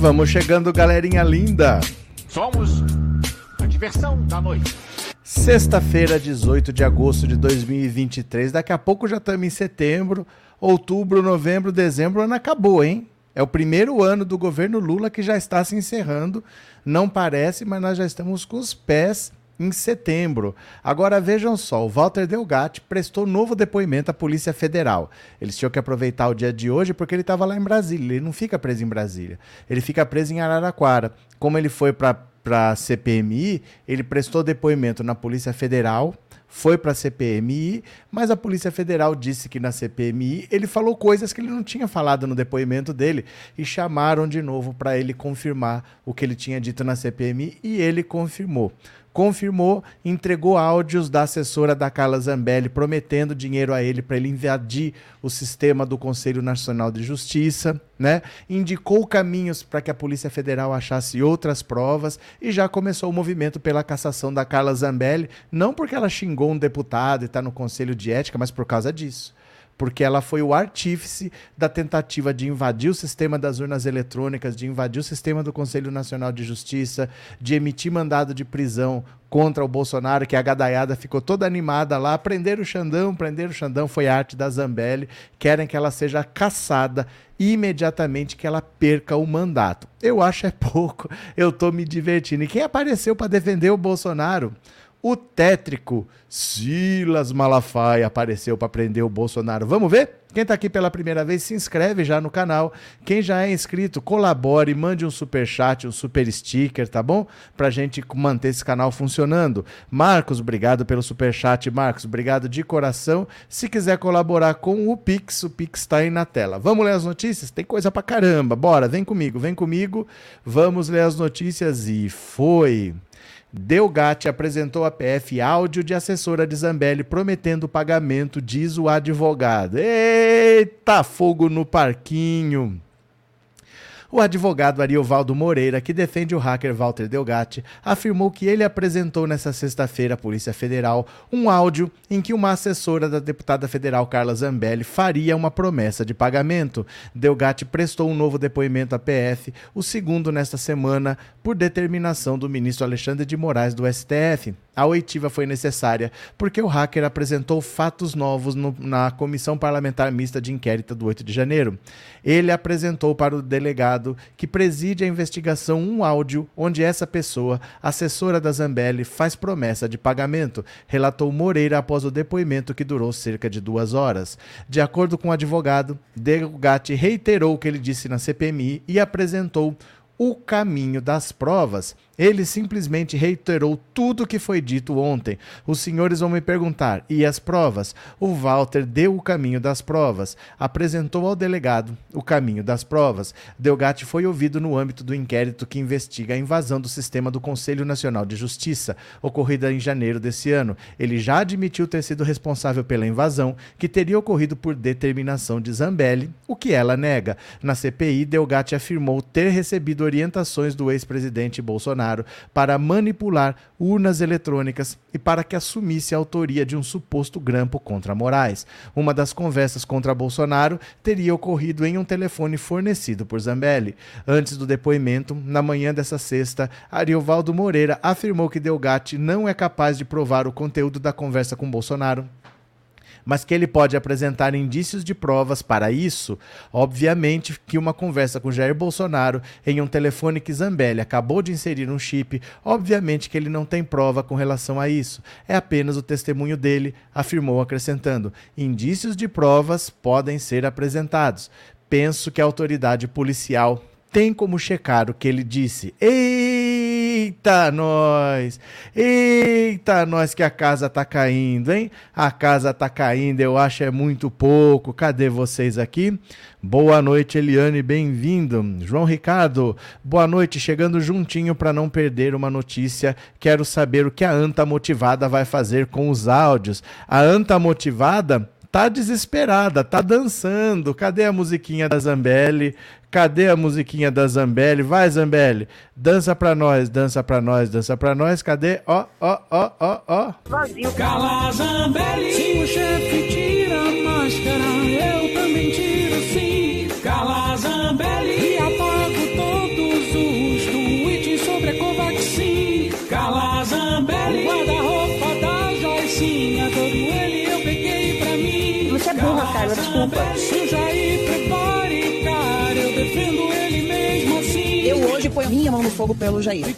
Vamos chegando, galerinha linda. Somos a diversão da noite. Sexta-feira, 18 de agosto de 2023. Daqui a pouco já estamos em setembro, outubro, novembro, dezembro. O ano acabou, hein? É o primeiro ano do governo Lula que já está se encerrando. Não parece, mas nós já estamos com os pés em setembro. Agora vejam só, o Walter Delgatti prestou novo depoimento à Polícia Federal. Eles tinham que aproveitar o dia de hoje porque ele estava lá em Brasília. Ele não fica preso em Brasília. Ele fica preso em Araraquara. Como ele foi para a CPMI, ele prestou depoimento na Polícia Federal foi para a CPMI, mas a Polícia Federal disse que na CPMI ele falou coisas que ele não tinha falado no depoimento dele e chamaram de novo para ele confirmar o que ele tinha dito na CPMI e ele confirmou confirmou, entregou áudios da assessora da Carla Zambelli prometendo dinheiro a ele para ele invadir o sistema do Conselho Nacional de Justiça, né? Indicou caminhos para que a Polícia Federal achasse outras provas e já começou o movimento pela cassação da Carla Zambelli, não porque ela xingou um deputado e está no Conselho de Ética, mas por causa disso porque ela foi o artífice da tentativa de invadir o sistema das urnas eletrônicas, de invadir o sistema do Conselho Nacional de Justiça, de emitir mandado de prisão contra o Bolsonaro, que a gadaiada ficou toda animada lá, prender o Xandão, prender o Xandão, foi arte da Zambelli, querem que ela seja caçada imediatamente que ela perca o mandato. Eu acho é pouco, eu tô me divertindo. E quem apareceu para defender o Bolsonaro? O tétrico Silas Malafaia apareceu para prender o Bolsonaro. Vamos ver? Quem está aqui pela primeira vez, se inscreve já no canal. Quem já é inscrito, colabore, mande um super chat, um super sticker, tá bom? Pra gente manter esse canal funcionando. Marcos, obrigado pelo super chat, Marcos. Obrigado de coração. Se quiser colaborar com o Pix, o Pix está aí na tela. Vamos ler as notícias? Tem coisa pra caramba. Bora, vem comigo, vem comigo. Vamos ler as notícias e foi. Delgatti apresentou à PF áudio de assessora de Zambelli prometendo pagamento, diz o advogado. Eita, fogo no parquinho! O advogado Ariovaldo Moreira, que defende o hacker Walter Delgatti, afirmou que ele apresentou nesta sexta-feira à Polícia Federal um áudio em que uma assessora da deputada federal Carla Zambelli faria uma promessa de pagamento. Delgatti prestou um novo depoimento à PF, o segundo nesta semana, por determinação do ministro Alexandre de Moraes do STF. A oitiva foi necessária porque o hacker apresentou fatos novos no, na Comissão Parlamentar Mista de Inquérito do 8 de janeiro. Ele apresentou para o delegado que preside a investigação um áudio onde essa pessoa, assessora da Zambelli, faz promessa de pagamento, relatou Moreira após o depoimento que durou cerca de duas horas. De acordo com o advogado, Delgatti reiterou o que ele disse na CPMI e apresentou o caminho das provas ele simplesmente reiterou tudo o que foi dito ontem. Os senhores vão me perguntar: e as provas? O Walter deu o caminho das provas, apresentou ao delegado o caminho das provas. Delgatti foi ouvido no âmbito do inquérito que investiga a invasão do sistema do Conselho Nacional de Justiça, ocorrida em janeiro desse ano. Ele já admitiu ter sido responsável pela invasão, que teria ocorrido por determinação de Zambelli, o que ela nega. Na CPI, Delgatti afirmou ter recebido orientações do ex-presidente Bolsonaro Bolsonaro para manipular urnas eletrônicas e para que assumisse a autoria de um suposto grampo contra Moraes. Uma das conversas contra Bolsonaro teria ocorrido em um telefone fornecido por Zambelli. Antes do depoimento, na manhã dessa sexta, Ariovaldo Moreira afirmou que Delgatti não é capaz de provar o conteúdo da conversa com Bolsonaro mas que ele pode apresentar indícios de provas para isso, obviamente que uma conversa com Jair Bolsonaro em um telefone que Zambelli acabou de inserir um chip, obviamente que ele não tem prova com relação a isso. É apenas o testemunho dele, afirmou acrescentando: indícios de provas podem ser apresentados. Penso que a autoridade policial tem como checar o que ele disse. Eita, nós! Eita, nós que a casa tá caindo, hein? A casa tá caindo, eu acho é muito pouco. Cadê vocês aqui? Boa noite, Eliane, bem-vindo. João Ricardo, boa noite, chegando juntinho para não perder uma notícia. Quero saber o que a Anta Motivada vai fazer com os áudios. A Anta Motivada tá desesperada, tá dançando. Cadê a musiquinha da Zambelli? Cadê a musiquinha da Zambelli? Vai, Zambelli, dança pra nós, dança pra nós, dança pra nós. Cadê? Ó, ó, ó, ó, ó. Vazio. Cala, Zambelli. Se o chefe tira a máscara, hoje ponho minha mão no fogo pelo Jair.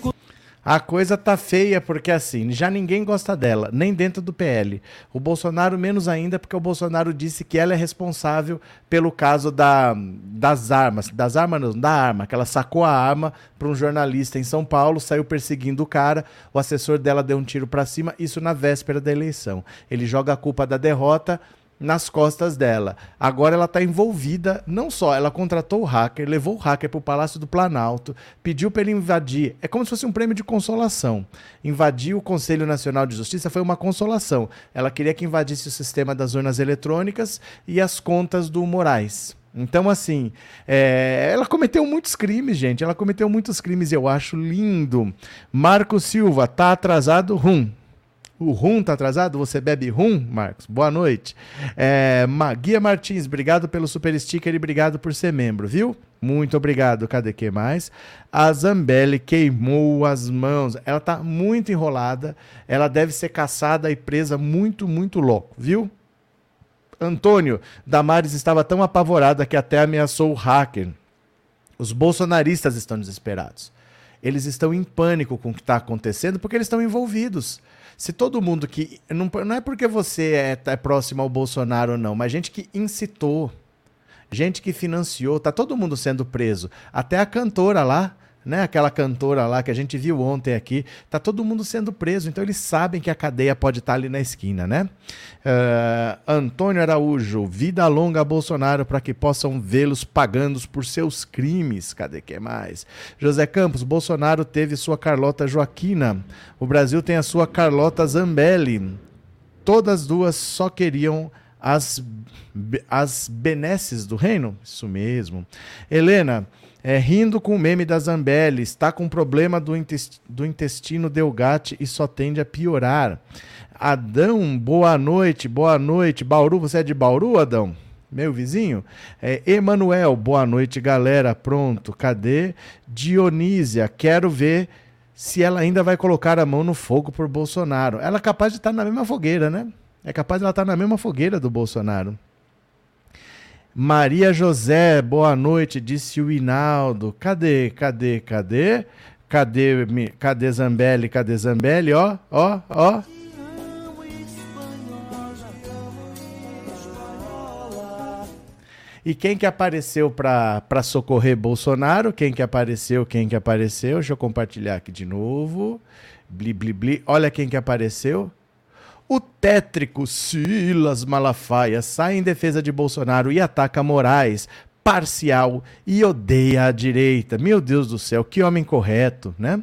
A coisa tá feia porque assim, já ninguém gosta dela, nem dentro do PL. O Bolsonaro menos ainda porque o Bolsonaro disse que ela é responsável pelo caso da, das armas, das armas não, da arma, que ela sacou a arma para um jornalista em São Paulo, saiu perseguindo o cara, o assessor dela deu um tiro para cima, isso na véspera da eleição. Ele joga a culpa da derrota nas costas dela. Agora ela está envolvida, não só, ela contratou o hacker, levou o hacker para o Palácio do Planalto, pediu para ele invadir. É como se fosse um prêmio de consolação. Invadir o Conselho Nacional de Justiça foi uma consolação. Ela queria que invadisse o sistema das urnas eletrônicas e as contas do Moraes. Então, assim, é, ela cometeu muitos crimes, gente. Ela cometeu muitos crimes, eu acho lindo. Marco Silva, tá atrasado? Rum. O rum tá atrasado? Você bebe rum, Marcos? Boa noite. É, Guia Martins, obrigado pelo super sticker e obrigado por ser membro, viu? Muito obrigado. Cadê que mais? A Zambelli queimou as mãos. Ela tá muito enrolada. Ela deve ser caçada e presa muito, muito louco, viu? Antônio, Damares estava tão apavorada que até ameaçou o hacker. Os bolsonaristas estão desesperados. Eles estão em pânico com o que está acontecendo porque eles estão envolvidos se todo mundo que. Não, não é porque você é, é próximo ao Bolsonaro ou não, mas gente que incitou, gente que financiou, tá todo mundo sendo preso. Até a cantora lá, né? Aquela cantora lá que a gente viu ontem aqui, tá todo mundo sendo preso, então eles sabem que a cadeia pode estar tá ali na esquina, né? Uh, Antônio Araújo, vida longa a Bolsonaro para que possam vê-los pagando por seus crimes. Cadê que mais? José Campos, Bolsonaro teve sua Carlota Joaquina, o Brasil tem a sua Carlota Zambelli. Todas duas só queriam as, as benesses do reino? Isso mesmo. Helena, é, rindo com o meme da Zambelli, está com problema do, intestino, do intestino delgate e só tende a piorar. Adão, boa noite, boa noite. Bauru, você é de Bauru, Adão? Meu vizinho? É, Emanuel, boa noite, galera. Pronto, cadê? Dionísia, quero ver se ela ainda vai colocar a mão no fogo por Bolsonaro. Ela é capaz de estar na mesma fogueira, né? É capaz de ela estar na mesma fogueira do Bolsonaro. Maria José, boa noite, disse o Inaldo. Cadê, cadê, cadê? Cadê, cadê Zambelli, cadê Zambelli? Ó, ó, ó. E quem que apareceu para socorrer Bolsonaro? Quem que apareceu? Quem que apareceu? Deixa eu compartilhar aqui de novo. Bli, bli, bli. Olha quem que apareceu. O tétrico Silas Malafaia sai em defesa de Bolsonaro e ataca Moraes, parcial e odeia a direita. Meu Deus do céu, que homem correto, né?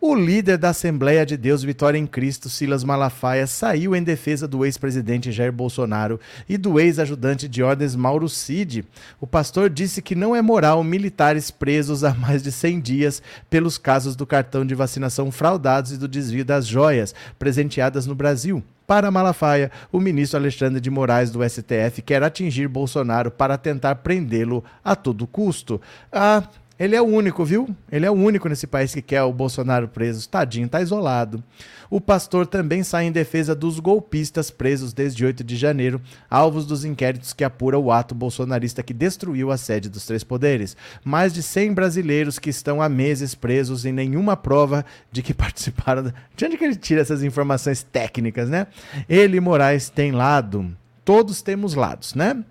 O líder da Assembleia de Deus Vitória em Cristo, Silas Malafaia, saiu em defesa do ex-presidente Jair Bolsonaro e do ex-ajudante de ordens Mauro Cid. O pastor disse que não é moral militares presos há mais de 100 dias pelos casos do cartão de vacinação fraudados e do desvio das joias presenteadas no Brasil. Para Malafaia, o ministro Alexandre de Moraes do STF quer atingir Bolsonaro para tentar prendê-lo a todo custo. Ah, ele é o único, viu? Ele é o único nesse país que quer o Bolsonaro preso. Tadinho, tá isolado. O pastor também sai em defesa dos golpistas presos desde 8 de janeiro, alvos dos inquéritos que apura o ato bolsonarista que destruiu a sede dos três poderes. Mais de 100 brasileiros que estão há meses presos e nenhuma prova de que participaram. De onde que ele tira essas informações técnicas, né? Ele e Moraes têm lado. Todos temos lados, né?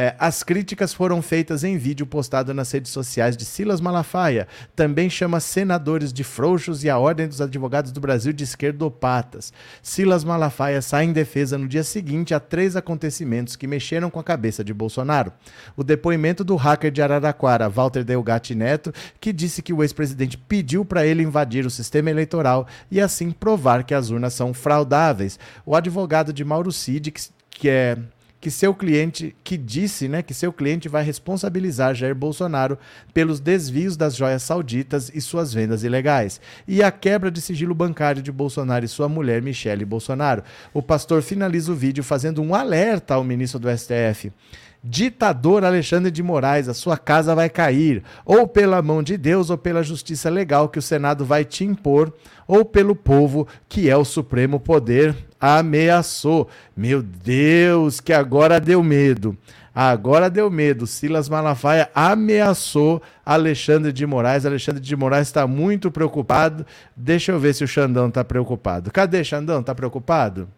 É, as críticas foram feitas em vídeo postado nas redes sociais de Silas Malafaia. Também chama senadores de frouxos e a Ordem dos Advogados do Brasil de esquerdopatas. Silas Malafaia sai em defesa no dia seguinte a três acontecimentos que mexeram com a cabeça de Bolsonaro. O depoimento do hacker de Araraquara, Walter Delgatti Neto, que disse que o ex-presidente pediu para ele invadir o sistema eleitoral e assim provar que as urnas são fraudáveis. O advogado de Mauro Cid, que, que é que seu cliente, que disse né, que seu cliente vai responsabilizar Jair Bolsonaro pelos desvios das joias sauditas e suas vendas ilegais, e a quebra de sigilo bancário de Bolsonaro e sua mulher Michele Bolsonaro. O pastor finaliza o vídeo fazendo um alerta ao ministro do STF. Ditador Alexandre de Moraes, a sua casa vai cair, ou pela mão de Deus, ou pela justiça legal que o Senado vai te impor, ou pelo povo, que é o supremo poder ameaçou. Meu Deus, que agora deu medo. Agora deu medo. Silas Malafaia ameaçou Alexandre de Moraes. Alexandre de Moraes está muito preocupado. Deixa eu ver se o Xandão está preocupado. Cadê Xandão? Está preocupado?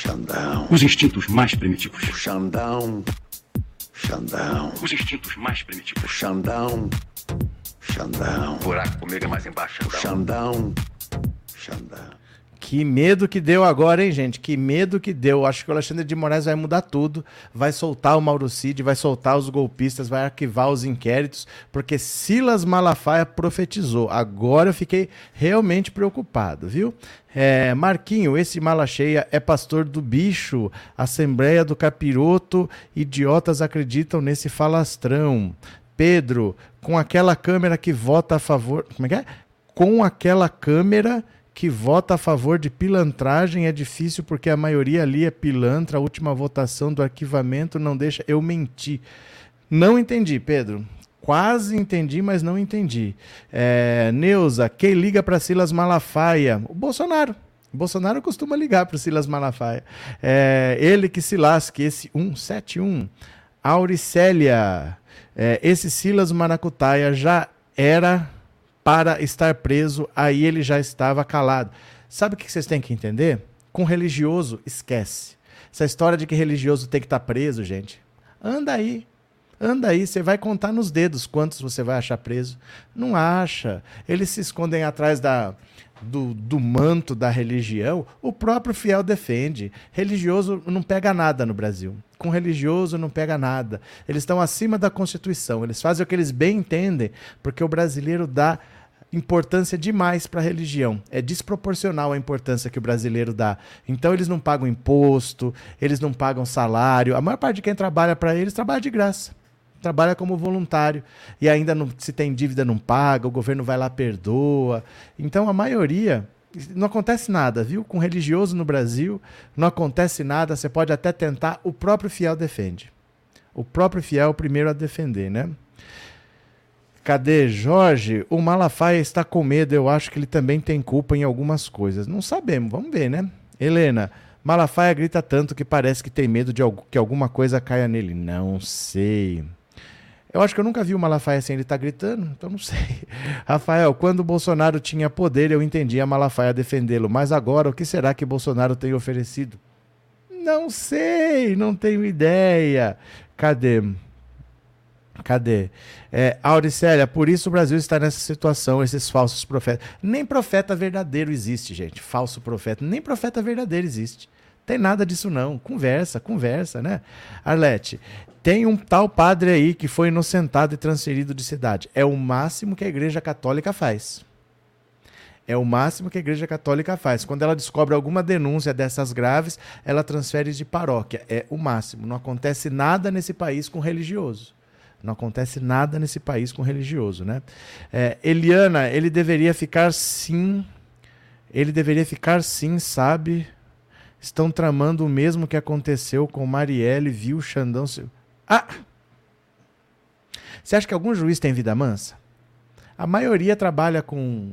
Xandão, Os instintos mais primitivos. Xandão, Xandão, Os instintos mais primitivos. Xandão, Xandão, buraco comigo é mais embaixo, Xandão, Xandão. Que medo que deu agora, hein, gente? Que medo que deu. Acho que o Alexandre de Moraes vai mudar tudo. Vai soltar o Mauro Cid, vai soltar os golpistas, vai arquivar os inquéritos, porque Silas Malafaia profetizou. Agora eu fiquei realmente preocupado, viu? É, Marquinho, esse mala cheia é pastor do bicho. Assembleia do Capiroto. Idiotas acreditam nesse falastrão. Pedro, com aquela câmera que vota a favor. Como é que é? Com aquela câmera que vota a favor de pilantragem é difícil porque a maioria ali é pilantra. A última votação do arquivamento não deixa. Eu menti. Não entendi, Pedro. Quase entendi, mas não entendi. É, Neuza, quem liga para Silas Malafaia? O Bolsonaro. O Bolsonaro costuma ligar para Silas Malafaia. É, ele que se lasque, esse 171. Auricélia, é, esse Silas Maracutaia já era para estar preso, aí ele já estava calado. Sabe o que vocês têm que entender? Com religioso, esquece. Essa história de que religioso tem que estar preso, gente. Anda aí. Anda aí, você vai contar nos dedos quantos você vai achar preso. Não acha. Eles se escondem atrás da, do, do manto da religião. O próprio fiel defende. Religioso não pega nada no Brasil. Com religioso não pega nada. Eles estão acima da Constituição. Eles fazem o que eles bem entendem, porque o brasileiro dá importância demais para a religião. É desproporcional a importância que o brasileiro dá. Então eles não pagam imposto, eles não pagam salário. A maior parte de quem trabalha para eles trabalha de graça. Trabalha como voluntário e ainda não, se tem dívida não paga, o governo vai lá perdoa. Então a maioria não acontece nada, viu? Com religioso no Brasil não acontece nada. Você pode até tentar, o próprio fiel defende. O próprio fiel é o primeiro a defender, né? Cadê Jorge? O Malafaia está com medo. Eu acho que ele também tem culpa em algumas coisas. Não sabemos, vamos ver, né? Helena, Malafaia grita tanto que parece que tem medo de que alguma coisa caia nele. Não sei. Eu acho que eu nunca vi o Malafaia assim, ele tá gritando, então não sei. Rafael, quando o Bolsonaro tinha poder, eu entendia Malafaia defendê-lo, mas agora o que será que Bolsonaro tem oferecido? Não sei, não tenho ideia. Cadê? Cadê? É, Auricélia, por isso o Brasil está nessa situação, esses falsos profetas. Nem profeta verdadeiro existe, gente. Falso profeta. Nem profeta verdadeiro existe. Tem nada disso, não. Conversa, conversa, né? Arlete, tem um tal padre aí que foi inocentado e transferido de cidade. É o máximo que a Igreja Católica faz. É o máximo que a Igreja Católica faz. Quando ela descobre alguma denúncia dessas graves, ela transfere de paróquia. É o máximo. Não acontece nada nesse país com religioso. Não acontece nada nesse país com religioso, né? É, Eliana, ele deveria ficar sim. Ele deveria ficar sim, sabe? Estão tramando o mesmo que aconteceu com Marielle, viu Xandão. Ah! Você acha que algum juiz tem vida mansa? A maioria trabalha com,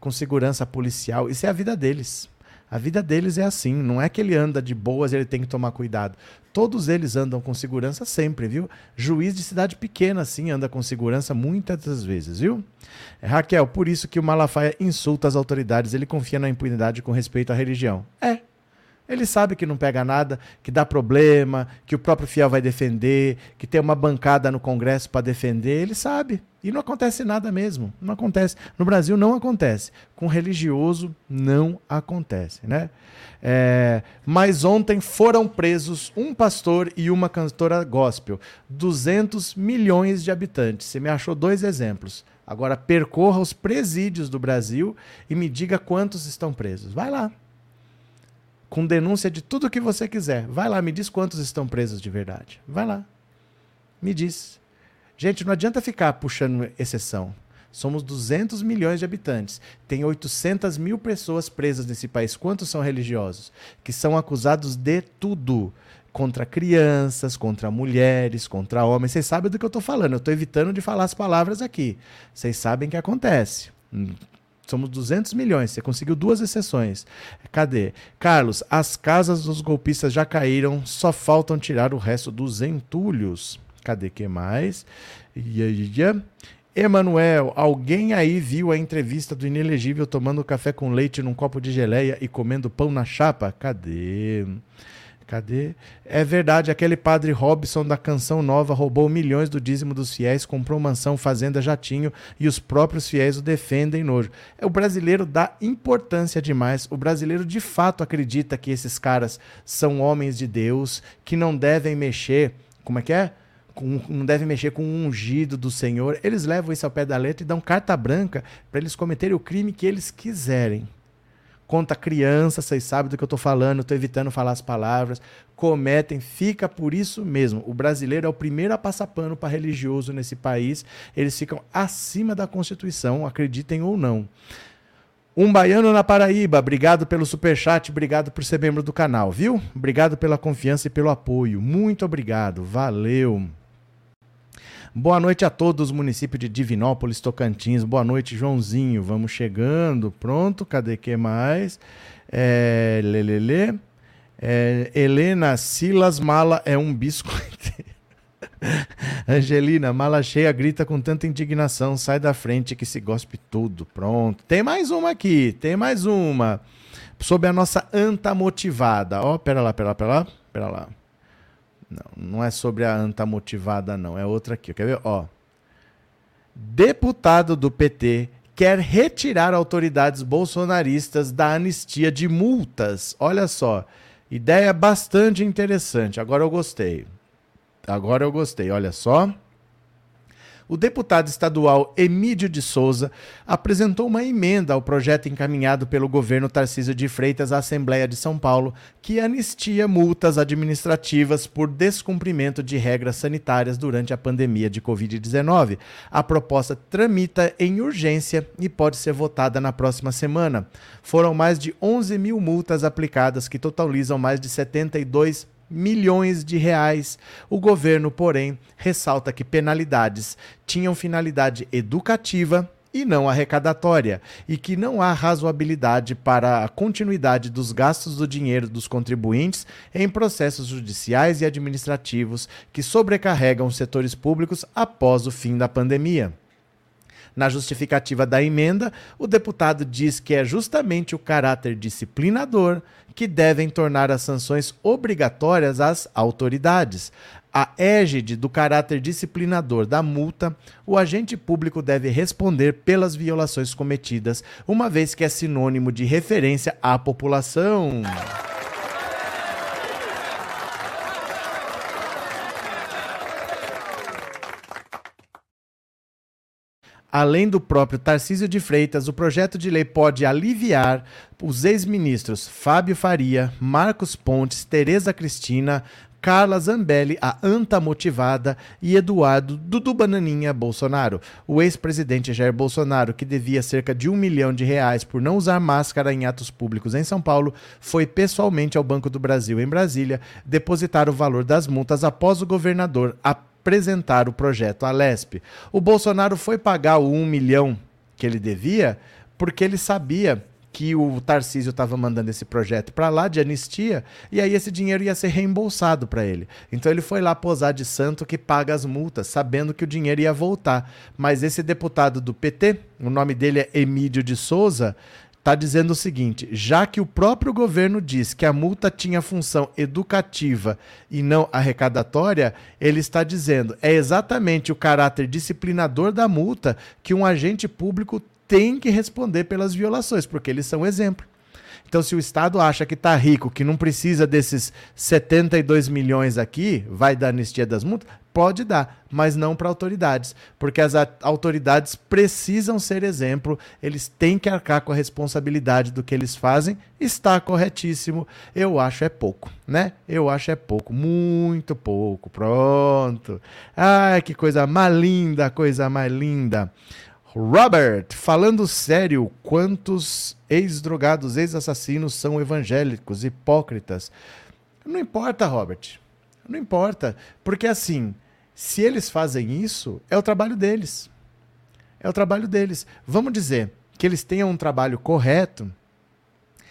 com segurança policial. Isso é a vida deles. A vida deles é assim. Não é que ele anda de boas e ele tem que tomar cuidado. Todos eles andam com segurança sempre, viu? Juiz de cidade pequena, assim, anda com segurança muitas das vezes, viu? É, Raquel, por isso que o Malafaia insulta as autoridades. Ele confia na impunidade com respeito à religião. É, ele sabe que não pega nada, que dá problema, que o próprio fiel vai defender, que tem uma bancada no Congresso para defender. Ele sabe. E não acontece nada mesmo. Não acontece. No Brasil não acontece. Com religioso não acontece, né? É, mas ontem foram presos um pastor e uma cantora gospel. 200 milhões de habitantes. Você me achou dois exemplos. Agora percorra os presídios do Brasil e me diga quantos estão presos. Vai lá com denúncia de tudo que você quiser. Vai lá, me diz quantos estão presos de verdade. Vai lá. Me diz. Gente, não adianta ficar puxando exceção. Somos 200 milhões de habitantes. Tem 800 mil pessoas presas nesse país. Quantos são religiosos? Que são acusados de tudo. Contra crianças, contra mulheres, contra homens. Vocês sabem do que eu estou falando. Eu estou evitando de falar as palavras aqui. Vocês sabem o que acontece. Somos 200 milhões. Você conseguiu duas exceções. Cadê? Carlos, as casas dos golpistas já caíram, só faltam tirar o resto dos entulhos. Cadê que mais? Emanuel, alguém aí viu a entrevista do inelegível tomando café com leite num copo de geleia e comendo pão na chapa? Cadê? Cadê? É verdade, aquele padre Robson da Canção Nova roubou milhões do dízimo dos fiéis, comprou mansão, fazenda, jatinho e os próprios fiéis o defendem nojo. É, o brasileiro dá importância demais. O brasileiro de fato acredita que esses caras são homens de Deus, que não devem mexer. Como é que é? Com, não devem mexer com o ungido do Senhor. Eles levam isso ao pé da letra e dão carta branca para eles cometerem o crime que eles quiserem conta criança, vocês sabem do que eu estou falando, estou evitando falar as palavras, cometem, fica por isso mesmo. O brasileiro é o primeiro a passar pano para religioso nesse país, eles ficam acima da Constituição, acreditem ou não. Um baiano na Paraíba, obrigado pelo superchat, obrigado por ser membro do canal, viu? Obrigado pela confiança e pelo apoio, muito obrigado, valeu. Boa noite a todos, município de Divinópolis, Tocantins. Boa noite, Joãozinho. Vamos chegando. Pronto, cadê que mais? É, lelele. É, Helena Silas Mala é um biscoito. Angelina, mala cheia, grita com tanta indignação. Sai da frente que se gospe tudo. Pronto. Tem mais uma aqui, tem mais uma. Sobre a nossa anta motivada. Ó, oh, pera lá, pera lá, pera lá. Pera lá. Não, não é sobre a anta motivada, não. É outra aqui. Quer ver? Ó. Deputado do PT quer retirar autoridades bolsonaristas da anistia de multas. Olha só. Ideia bastante interessante. Agora eu gostei. Agora eu gostei. Olha só o deputado estadual Emídio de Souza apresentou uma emenda ao projeto encaminhado pelo governo Tarcísio de Freitas à Assembleia de São Paulo, que anistia multas administrativas por descumprimento de regras sanitárias durante a pandemia de Covid-19. A proposta tramita em urgência e pode ser votada na próxima semana. Foram mais de 11 mil multas aplicadas, que totalizam mais de 72 milhões de reais. O governo, porém, ressalta que penalidades tinham finalidade educativa e não arrecadatória, e que não há razoabilidade para a continuidade dos gastos do dinheiro dos contribuintes em processos judiciais e administrativos que sobrecarregam os setores públicos após o fim da pandemia. Na justificativa da emenda, o deputado diz que é justamente o caráter disciplinador que devem tornar as sanções obrigatórias às autoridades. A égide do caráter disciplinador da multa, o agente público deve responder pelas violações cometidas, uma vez que é sinônimo de referência à população. Além do próprio Tarcísio de Freitas, o projeto de lei pode aliviar os ex-ministros Fábio Faria, Marcos Pontes, Tereza Cristina, Carla Zambelli, a anta motivada, e Eduardo Dudu Bananinha Bolsonaro. O ex-presidente Jair Bolsonaro, que devia cerca de um milhão de reais por não usar máscara em atos públicos em São Paulo, foi pessoalmente ao Banco do Brasil, em Brasília, depositar o valor das multas após o governador apresentar o projeto à LESP. O Bolsonaro foi pagar o um milhão que ele devia porque ele sabia que o Tarcísio estava mandando esse projeto para lá de anistia e aí esse dinheiro ia ser reembolsado para ele. Então ele foi lá posar de santo que paga as multas, sabendo que o dinheiro ia voltar. Mas esse deputado do PT, o nome dele é Emílio de Souza, está dizendo o seguinte: já que o próprio governo diz que a multa tinha função educativa e não arrecadatória, ele está dizendo é exatamente o caráter disciplinador da multa que um agente público tem que responder pelas violações, porque eles são exemplo. Então, se o Estado acha que está rico, que não precisa desses 72 milhões aqui, vai dar anistia das multas, pode dar, mas não para autoridades, porque as autoridades precisam ser exemplo, eles têm que arcar com a responsabilidade do que eles fazem, está corretíssimo. Eu acho é pouco, né? Eu acho é pouco, muito pouco. Pronto. Ai, que coisa mais linda, coisa mais linda. Robert, falando sério, quantos ex-drogados, ex-assassinos são evangélicos, hipócritas? Não importa, Robert. Não importa. Porque assim, se eles fazem isso, é o trabalho deles. É o trabalho deles. Vamos dizer, que eles tenham um trabalho correto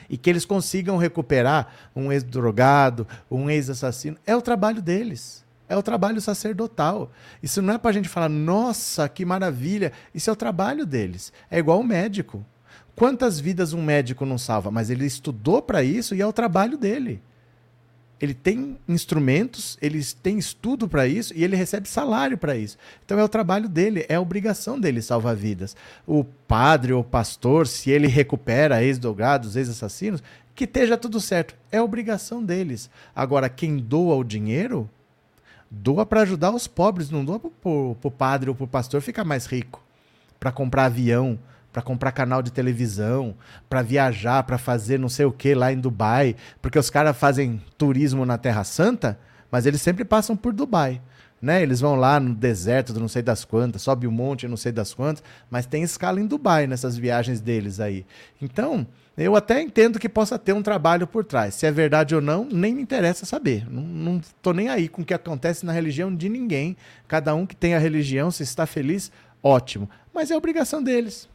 e que eles consigam recuperar um ex-drogado, um ex-assassino, é o trabalho deles. É o trabalho sacerdotal. Isso não é para a gente falar, nossa, que maravilha. Isso é o trabalho deles. É igual o médico. Quantas vidas um médico não salva? Mas ele estudou para isso e é o trabalho dele. Ele tem instrumentos, ele tem estudo para isso e ele recebe salário para isso. Então é o trabalho dele, é a obrigação dele salvar vidas. O padre ou pastor, se ele recupera ex-drogados, ex-assassinos, que esteja tudo certo. É obrigação deles. Agora, quem doa o dinheiro, doa para ajudar os pobres, não doa para o padre ou para o pastor ficar mais rico, para comprar avião, para comprar canal de televisão, para viajar, para fazer não sei o que lá em Dubai, porque os caras fazem turismo na Terra Santa, mas eles sempre passam por Dubai. Né? Eles vão lá no deserto do não sei das quantas, sobe um monte, não sei das quantas, mas tem escala em Dubai nessas viagens deles aí. Então, eu até entendo que possa ter um trabalho por trás. Se é verdade ou não, nem me interessa saber. Não, tô nem aí com o que acontece na religião de ninguém. Cada um que tem a religião, se está feliz, ótimo. Mas é obrigação deles.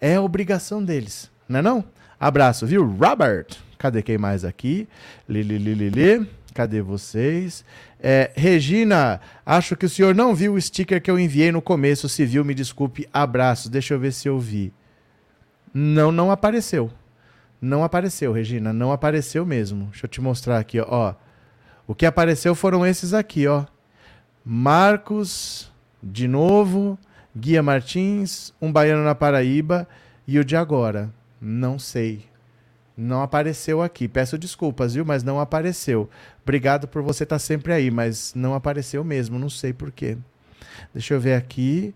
É obrigação deles, não é não? Abraço, viu? Robert. Cadê quem mais aqui? Lili, Lili, Lili. Cadê vocês? É, Regina, acho que o senhor não viu o sticker que eu enviei no começo. Se viu, me desculpe. Abraço. Deixa eu ver se eu vi. Não, não apareceu. Não apareceu, Regina. Não apareceu mesmo. Deixa eu te mostrar aqui, ó. O que apareceu foram esses aqui, ó. Marcos, de novo. Guia Martins, Um Baiano na Paraíba e o de agora. Não sei. Não apareceu aqui. Peço desculpas, viu? Mas não apareceu. Obrigado por você estar sempre aí, mas não apareceu mesmo. Não sei porquê. Deixa eu ver aqui.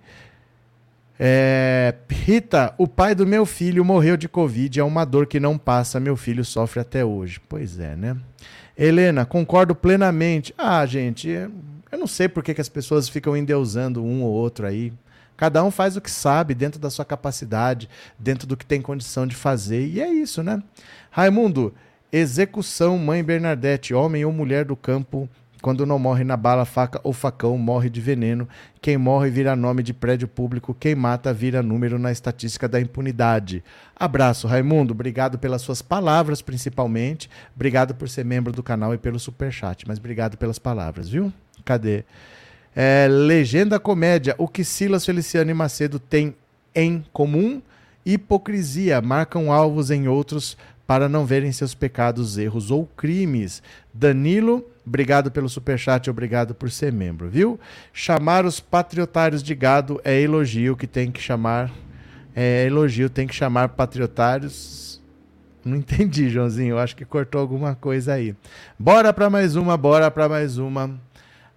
É... Rita, o pai do meu filho morreu de Covid. É uma dor que não passa. Meu filho sofre até hoje. Pois é, né? Helena, concordo plenamente. Ah, gente, eu não sei por que, que as pessoas ficam endeusando um ou outro aí. Cada um faz o que sabe, dentro da sua capacidade, dentro do que tem condição de fazer. E é isso, né? Raimundo, execução, mãe Bernadette, homem ou mulher do campo, quando não morre na bala, faca ou facão, morre de veneno. Quem morre vira nome de prédio público, quem mata vira número na estatística da impunidade. Abraço, Raimundo. Obrigado pelas suas palavras, principalmente. Obrigado por ser membro do canal e pelo superchat. Mas obrigado pelas palavras, viu? Cadê? É, legenda comédia. O que Silas Feliciano e Macedo têm em comum? Hipocrisia. Marcam alvos em outros para não verem seus pecados, erros ou crimes. Danilo, obrigado pelo superchat, obrigado por ser membro, viu? Chamar os patriotários de gado é elogio que tem que chamar. É elogio, tem que chamar patriotários. Não entendi, Joãozinho. Eu acho que cortou alguma coisa aí. Bora para mais uma, bora para mais uma.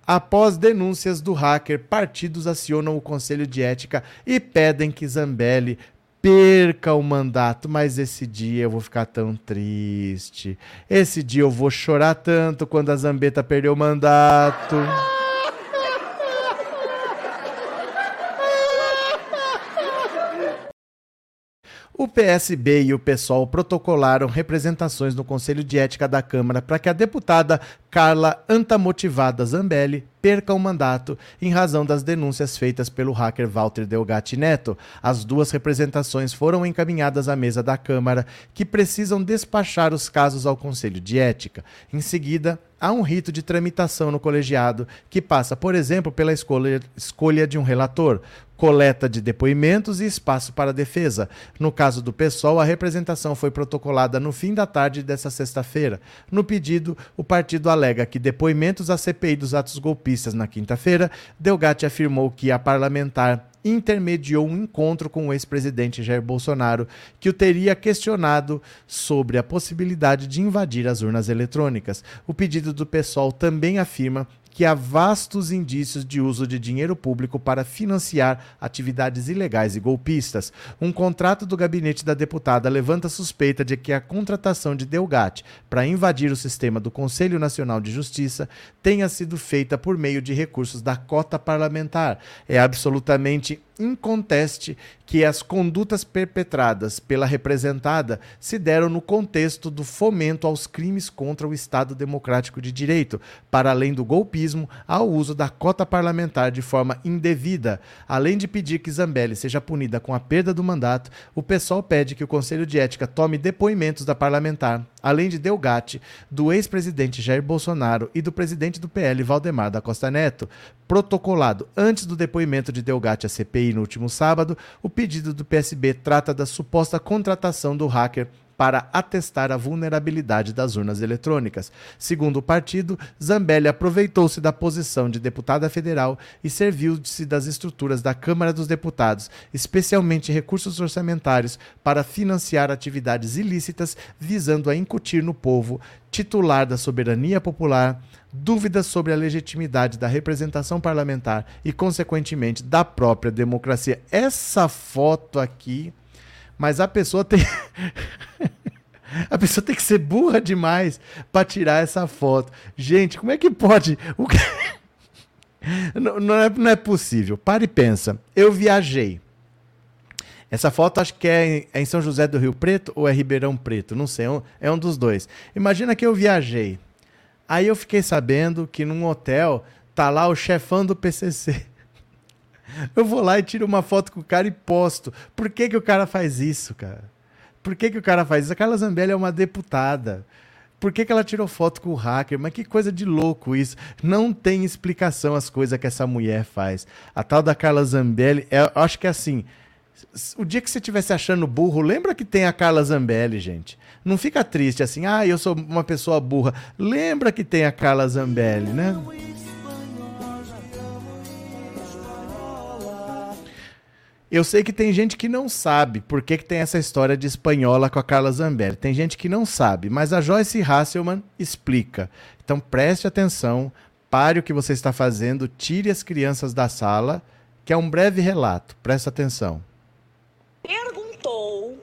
Após denúncias do hacker, partidos acionam o Conselho de Ética e pedem que Zambelli perca o mandato, mas esse dia eu vou ficar tão triste. Esse dia eu vou chorar tanto quando a Zambeta perdeu o mandato. O PSB e o PSOL protocolaram representações no Conselho de Ética da Câmara para que a deputada Carla Antamotivada Zambelli perca o mandato em razão das denúncias feitas pelo hacker Walter Delgatti Neto. As duas representações foram encaminhadas à mesa da Câmara, que precisam despachar os casos ao Conselho de Ética. Em seguida, há um rito de tramitação no colegiado que passa, por exemplo, pela escolha, escolha de um relator, coleta de depoimentos e espaço para defesa. No caso do PSOL, a representação foi protocolada no fim da tarde dessa sexta-feira. No pedido, o partido alega que depoimentos à CPI dos atos golpistas na quinta-feira, Delgatti afirmou que a parlamentar intermediou um encontro com o ex-presidente Jair Bolsonaro, que o teria questionado sobre a possibilidade de invadir as urnas eletrônicas. O pedido do PSOL também afirma que há vastos indícios de uso de dinheiro público para financiar atividades ilegais e golpistas. Um contrato do gabinete da deputada levanta suspeita de que a contratação de Delgatti para invadir o sistema do Conselho Nacional de Justiça tenha sido feita por meio de recursos da cota parlamentar. É absolutamente inconteste que as condutas perpetradas pela representada se deram no contexto do fomento aos crimes contra o Estado Democrático de Direito, para além do golpismo, ao uso da cota parlamentar de forma indevida. Além de pedir que Zambelli seja punida com a perda do mandato, o PSOL pede que o Conselho de Ética tome depoimentos da parlamentar, além de Delgatti, do ex-presidente Jair Bolsonaro e do presidente do PL Valdemar da Costa Neto. Protocolado antes do depoimento de Delgatti à CPI no último sábado, o pedido do PSB trata da suposta contratação do hacker para atestar a vulnerabilidade das urnas eletrônicas. Segundo o partido, Zambelli aproveitou-se da posição de deputada federal e serviu-se das estruturas da Câmara dos Deputados, especialmente recursos orçamentários, para financiar atividades ilícitas visando a incutir no povo, titular da soberania popular, dúvidas sobre a legitimidade da representação parlamentar e, consequentemente, da própria democracia. Essa foto aqui, mas a pessoa tem. a pessoa tem que ser burra demais para tirar essa foto. Gente, como é que pode? O que... não, não, é, não é possível. Para e pensa. Eu viajei. Essa foto acho que é em, é São José do Rio Preto ou é Ribeirão Preto, não sei, é é um dos dois. Imagina que eu viajei. Aí eu fiquei sabendo que num hotel tá lá o chefão do PCC. Eu vou lá e tiro uma foto com o cara e posto. Por que, que o cara faz isso, cara? Por que, que o cara faz isso? A Carla Zambelli é uma deputada. Por que, que ela tirou foto com o hacker? Mas que coisa de louco isso. Não tem explicação as coisas que essa mulher faz. A tal da Carla Zambelli, é, acho que é assim. O dia que você estiver se achando burro, lembra que tem a Carla Zambelli, gente. Não fica triste assim, ah, eu sou uma pessoa burra. Lembra que tem a Carla Zambelli, né? Eu sei que tem gente que não sabe por que, que tem essa história de espanhola com a Carla Zambelli. Tem gente que não sabe, mas a Joyce Hasselman explica. Então preste atenção, pare o que você está fazendo, tire as crianças da sala, que é um breve relato. Preste atenção. Perguntou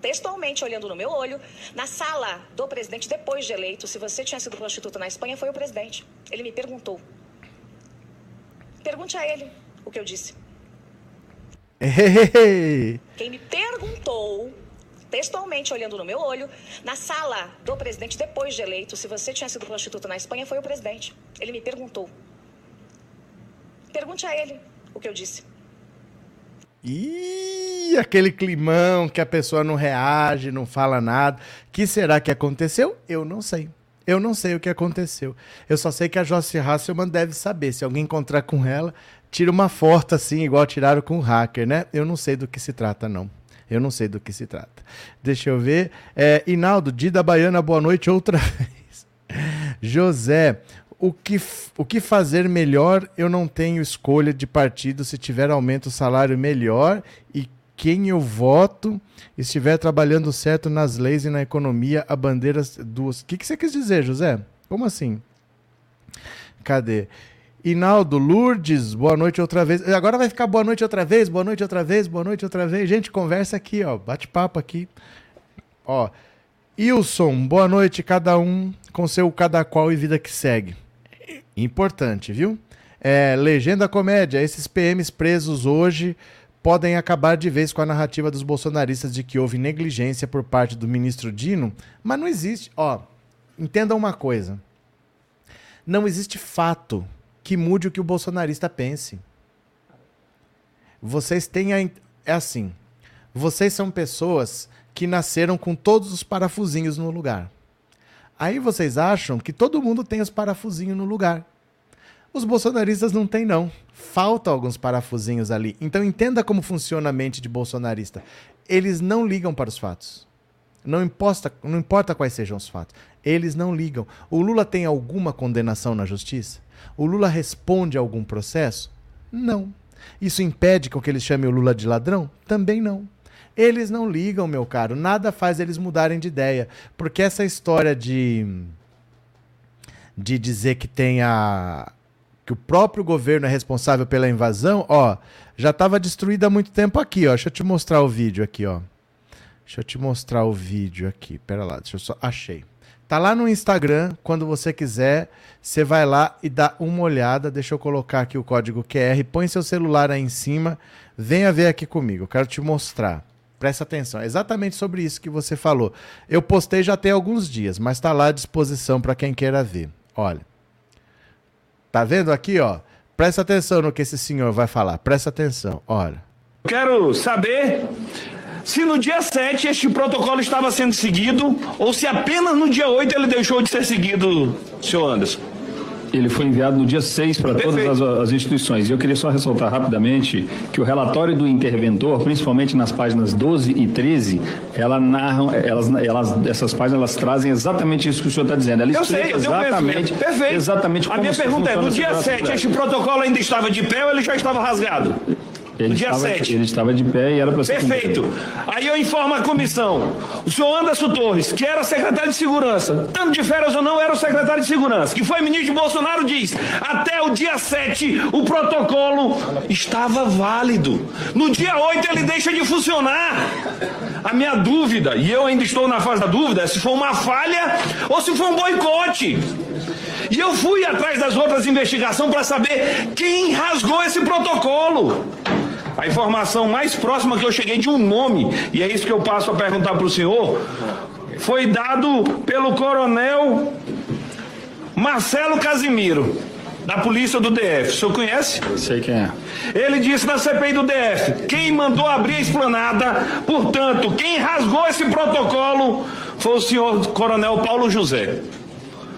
textualmente olhando no meu olho, na sala do presidente, depois de eleito, se você tinha sido prostituta na Espanha, foi o presidente. Ele me perguntou. Pergunte a ele o que eu disse. Quem me perguntou, textualmente olhando no meu olho, na sala do presidente, depois de eleito, se você tinha sido prostituta na Espanha, foi o presidente. Ele me perguntou. Pergunte a ele o que eu disse. Ih, aquele climão que a pessoa não reage, não fala nada. que será que aconteceu? Eu não sei. Eu não sei o que aconteceu. Eu só sei que a Joyce Hasselman deve saber. Se alguém encontrar com ela, tira uma foto assim, igual tiraram com o hacker, né? Eu não sei do que se trata, não. Eu não sei do que se trata. Deixa eu ver. É, Inaldo, Dida Baiana, boa noite outra vez. José, o que, o que fazer melhor? Eu não tenho escolha de partido se tiver aumento salário melhor e quem eu voto estiver trabalhando certo nas leis e na economia, a bandeira duas. O que, que você quis dizer, José? Como assim? Cadê? Inaldo Lourdes, boa noite outra vez. Agora vai ficar boa noite outra vez, boa noite outra vez, boa noite outra vez. Gente, conversa aqui, ó. Bate papo aqui. Ó. Ilson, boa noite, cada um com seu cada qual e vida que segue. Importante, viu? É, Legenda Comédia, esses PMs presos hoje podem acabar de vez com a narrativa dos bolsonaristas de que houve negligência por parte do ministro Dino, mas não existe. Ó, entendam uma coisa. Não existe fato que mude o que o bolsonarista pense. Vocês têm a. É assim. Vocês são pessoas que nasceram com todos os parafusinhos no lugar. Aí vocês acham que todo mundo tem os parafusinhos no lugar. Os bolsonaristas não têm, não. Faltam alguns parafusinhos ali. Então entenda como funciona a mente de bolsonarista. Eles não ligam para os fatos. Não importa, não importa quais sejam os fatos. Eles não ligam. O Lula tem alguma condenação na justiça? O Lula responde a algum processo? Não. Isso impede que eles chamem o Lula de ladrão? Também não. Eles não ligam, meu caro. Nada faz eles mudarem de ideia. Porque essa história de. de dizer que tem a. que o próprio governo é responsável pela invasão, ó, já estava destruída há muito tempo aqui, ó. Deixa eu te mostrar o vídeo aqui, ó. Deixa eu te mostrar o vídeo aqui. Pera lá, deixa eu só. Achei. Tá lá no Instagram, quando você quiser, você vai lá e dá uma olhada. Deixa eu colocar aqui o código QR, põe seu celular aí em cima, venha ver aqui comigo. Eu quero te mostrar. Presta atenção, é exatamente sobre isso que você falou. Eu postei já tem alguns dias, mas está lá à disposição para quem queira ver. Olha. Tá vendo aqui, ó? Presta atenção no que esse senhor vai falar. Presta atenção. Olha. Quero saber se no dia 7 este protocolo estava sendo seguido ou se apenas no dia 8 ele deixou de ser seguido, senhor Anderson. Ele foi enviado no dia 6 para todas as, as instituições. E eu queria só ressaltar rapidamente que o relatório do interventor, principalmente nas páginas 12 e 13, ela narram, elas, elas, essas páginas elas trazem exatamente isso que o senhor está dizendo. Ela Eu sei, eu exatamente. Perfeito. exatamente A minha pergunta é, no dia segurança 7 da este protocolo ainda estava de pé ou ele já estava rasgado? Ele no dia estava, 7. Ele estava de pé e era para ser Perfeito. Aí eu informo a comissão. O senhor Anderson Torres, que era secretário de segurança, tanto de férias ou não, era o secretário de segurança, que foi ministro de Bolsonaro, diz: até o dia 7 o protocolo estava válido. No dia 8 ele deixa de funcionar. A minha dúvida, e eu ainda estou na fase da dúvida, é se foi uma falha ou se foi um boicote. E eu fui atrás das outras investigações para saber quem rasgou esse protocolo. A informação mais próxima que eu cheguei de um nome, e é isso que eu passo a perguntar para o senhor, foi dado pelo coronel Marcelo Casimiro, da polícia do DF. O senhor conhece? Sei quem é. Ele disse na CPI do DF: quem mandou abrir a esplanada, portanto, quem rasgou esse protocolo foi o senhor Coronel Paulo José.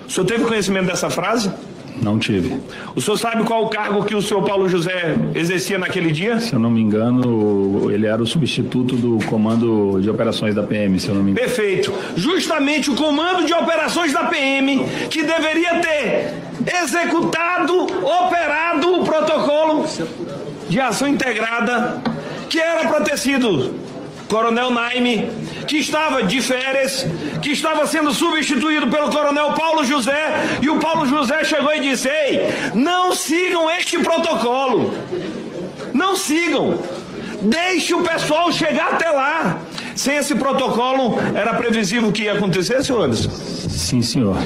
O senhor teve conhecimento dessa frase? Não tive. O senhor sabe qual o cargo que o senhor Paulo José exercia naquele dia? Se eu não me engano, ele era o substituto do comando de operações da PM, se eu não me engano. Perfeito. Justamente o comando de operações da PM, que deveria ter executado, operado o protocolo de ação integrada, que era para ter sido Coronel Naime, que estava de férias, que estava sendo substituído pelo Coronel Paulo José, e o Paulo José chegou e disse: Ei, não sigam este protocolo. Não sigam. Deixe o pessoal chegar até lá. Sem esse protocolo, era previsível o que ia acontecer, senhor Anderson? Sim, senhor.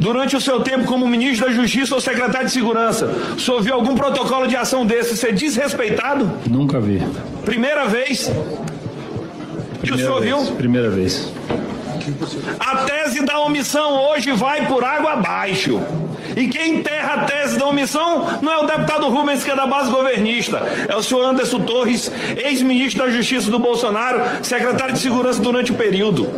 Durante o seu tempo como ministro da Justiça ou secretário de Segurança, o senhor viu algum protocolo de ação desse ser desrespeitado? Nunca vi. Primeira vez que o senhor vez. viu? Primeira vez. A tese da omissão hoje vai por água abaixo. E quem enterra a tese da omissão não é o deputado Rubens, que é da base governista, é o senhor Anderson Torres, ex-ministro da Justiça do Bolsonaro, secretário de Segurança durante o período.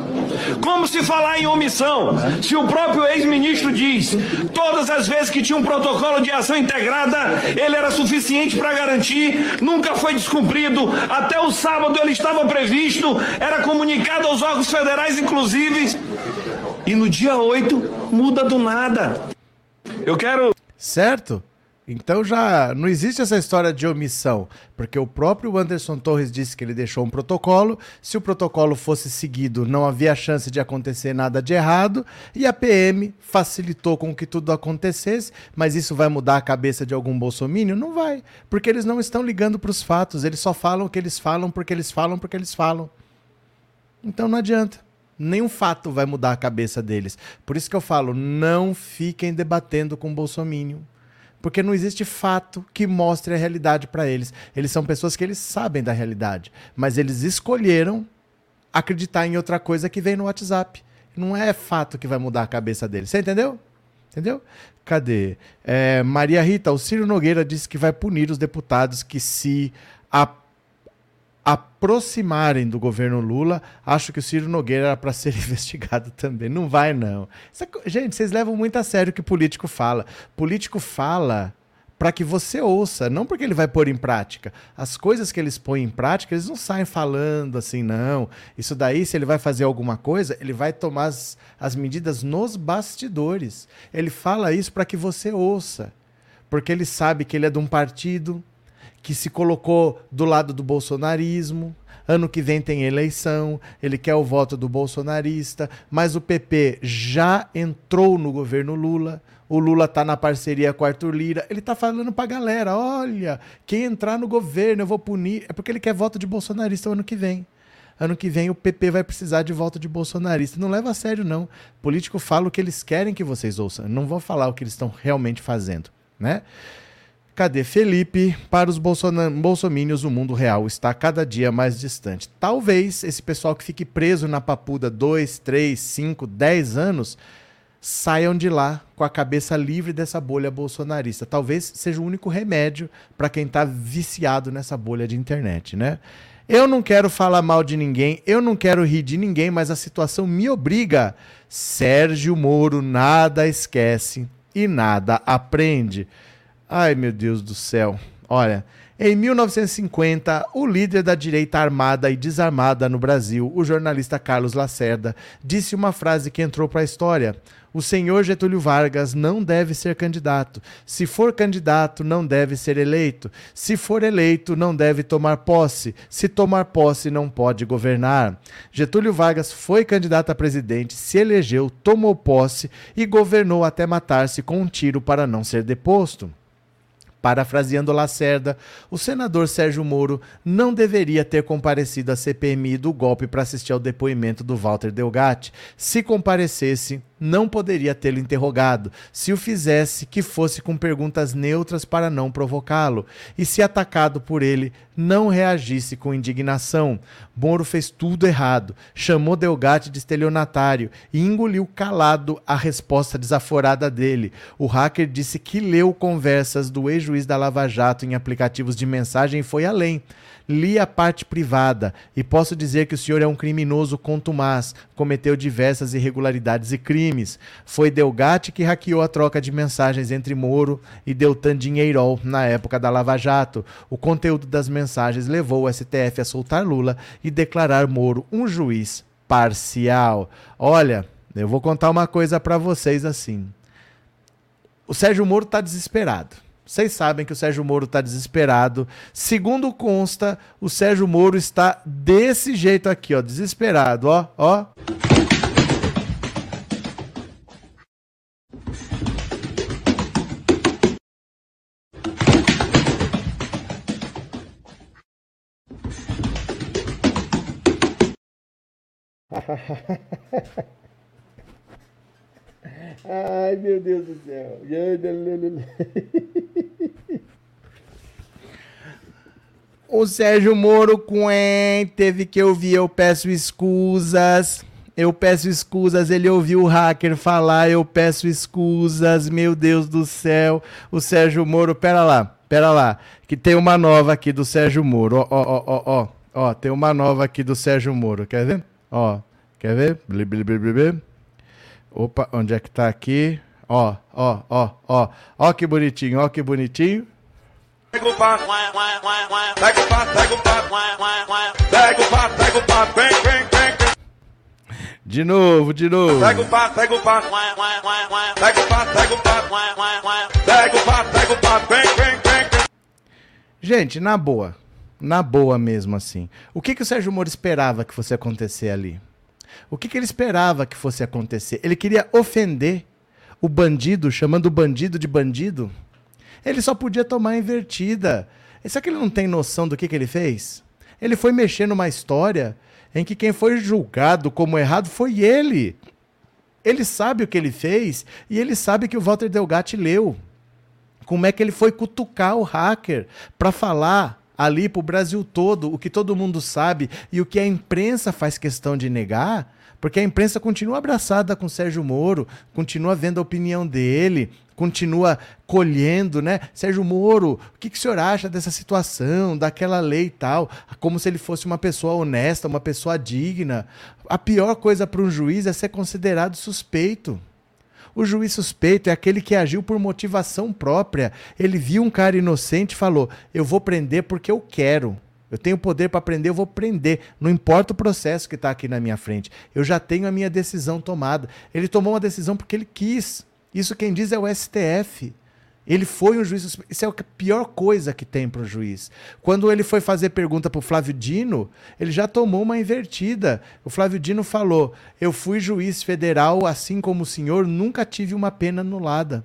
Como se falar em omissão, se o próprio ex-ministro diz, todas as vezes que tinha um protocolo de ação integrada, ele era suficiente para garantir, nunca foi descumprido, até o sábado ele estava previsto, era comunicado aos órgãos federais, inclusive, e no dia 8 muda do nada. Eu quero. Certo? Então já não existe essa história de omissão, porque o próprio Anderson Torres disse que ele deixou um protocolo. Se o protocolo fosse seguido, não havia chance de acontecer nada de errado, e a PM facilitou com que tudo acontecesse. Mas isso vai mudar a cabeça de algum bolsomínio? Não vai, porque eles não estão ligando para os fatos, eles só falam o que eles falam porque eles falam porque eles falam. Então não adianta. Nenhum fato vai mudar a cabeça deles. Por isso que eu falo, não fiquem debatendo com o Bolsonaro. Porque não existe fato que mostre a realidade para eles. Eles são pessoas que eles sabem da realidade, mas eles escolheram acreditar em outra coisa que vem no WhatsApp. Não é fato que vai mudar a cabeça deles. Você entendeu? Entendeu? Cadê? É, Maria Rita, o Ciro Nogueira disse que vai punir os deputados que se a aproximarem do governo Lula, acho que o Ciro Nogueira era para ser investigado também. Não vai, não. Co- gente, vocês levam muito a sério o que político fala. Político fala para que você ouça, não porque ele vai pôr em prática. As coisas que eles põem em prática, eles não saem falando assim, não. Isso daí, se ele vai fazer alguma coisa, ele vai tomar as, as medidas nos bastidores. Ele fala isso para que você ouça. Porque ele sabe que ele é de um partido, que se colocou do lado do bolsonarismo. Ano que vem tem eleição, ele quer o voto do bolsonarista, mas o PP já entrou no governo Lula. O Lula tá na parceria com Arthur Lira. Ele tá falando pra galera: olha, quem entrar no governo eu vou punir. É porque ele quer voto de bolsonarista o ano que vem. ano que vem o PP vai precisar de volta de bolsonarista. Não leva a sério, não. político fala o que eles querem que vocês ouçam, não vão falar o que eles estão realmente fazendo, né? Cadê Felipe? Para os bolsomínios, o mundo real está cada dia mais distante. Talvez esse pessoal que fique preso na papuda 2, 3, 5, 10 anos saiam de lá com a cabeça livre dessa bolha bolsonarista. Talvez seja o único remédio para quem está viciado nessa bolha de internet, né? Eu não quero falar mal de ninguém, eu não quero rir de ninguém, mas a situação me obriga. Sérgio Moro nada esquece e nada aprende. Ai, meu Deus do céu. Olha, em 1950, o líder da direita armada e desarmada no Brasil, o jornalista Carlos Lacerda, disse uma frase que entrou para a história. O senhor Getúlio Vargas não deve ser candidato. Se for candidato, não deve ser eleito. Se for eleito, não deve tomar posse. Se tomar posse, não pode governar. Getúlio Vargas foi candidato a presidente, se elegeu, tomou posse e governou até matar-se com um tiro para não ser deposto. Parafraseando Lacerda, o senador Sérgio Moro não deveria ter comparecido à CPMI do golpe para assistir ao depoimento do Walter Delgatti. Se comparecesse, não poderia tê-lo interrogado. Se o fizesse, que fosse com perguntas neutras para não provocá-lo. E se atacado por ele, não reagisse com indignação. Moro fez tudo errado. Chamou Delgatti de estelionatário e engoliu calado a resposta desaforada dele. O hacker disse que leu conversas do ex-juiz da Lava Jato em aplicativos de mensagem e foi além. Li a parte privada e posso dizer que o senhor é um criminoso contumaz, cometeu diversas irregularidades e crimes. Foi Delgatti que hackeou a troca de mensagens entre Moro e Deltan Dinheirol na época da Lava Jato. O conteúdo das mensagens levou o STF a soltar Lula e declarar Moro um juiz parcial. Olha, eu vou contar uma coisa para vocês assim. O Sérgio Moro está desesperado. Vocês sabem que o Sérgio Moro está desesperado. Segundo consta, o Sérgio Moro está desse jeito aqui, ó, desesperado, ó, ó. Ai, meu Deus do céu. O Sérgio Moro Quen teve que ouvir Eu Peço Escusas. Eu peço escusas, ele ouviu o hacker falar, eu peço escusas, meu Deus do céu. O Sérgio Moro, pera lá, pera lá, que tem uma nova aqui do Sérgio Moro. Ó, ó, ó, ó, ó, tem uma nova aqui do Sérgio Moro, quer ver? Ó, quer ver? Bli. Opa, onde é que tá aqui? Ó, ó, ó, ó. Ó que bonitinho, ó que bonitinho. Pega o pato, pega o pato, pega o pato, pega o pato, pega o pato, vem, vem, vem. De novo, de novo. Pega o pato, pega o pato, pega o pato, pega o pato, pega o pato, pega o pato, vem, vem, vem. Gente, na boa, na boa mesmo assim. O que, que o Sérgio Moro esperava que fosse acontecer ali? O que, que ele esperava que fosse acontecer? Ele queria ofender o bandido, chamando o bandido de bandido? Ele só podia tomar invertida. Será que ele não tem noção do que, que ele fez? Ele foi mexer numa história em que quem foi julgado como errado foi ele. Ele sabe o que ele fez e ele sabe que o Walter Delgatti leu. Como é que ele foi cutucar o hacker para falar ali para o Brasil todo, o que todo mundo sabe e o que a imprensa faz questão de negar, porque a imprensa continua abraçada com Sérgio Moro, continua vendo a opinião dele, continua colhendo, né? Sérgio Moro, o que, que o senhor acha dessa situação, daquela lei e tal? Como se ele fosse uma pessoa honesta, uma pessoa digna. A pior coisa para um juiz é ser considerado suspeito. O juiz suspeito é aquele que agiu por motivação própria. Ele viu um cara inocente e falou: Eu vou prender porque eu quero. Eu tenho poder para prender, eu vou prender. Não importa o processo que está aqui na minha frente. Eu já tenho a minha decisão tomada. Ele tomou uma decisão porque ele quis. Isso quem diz é o STF. Ele foi um juiz. Isso é a pior coisa que tem para o juiz. Quando ele foi fazer pergunta para o Flávio Dino, ele já tomou uma invertida. O Flávio Dino falou: Eu fui juiz federal, assim como o senhor, nunca tive uma pena anulada.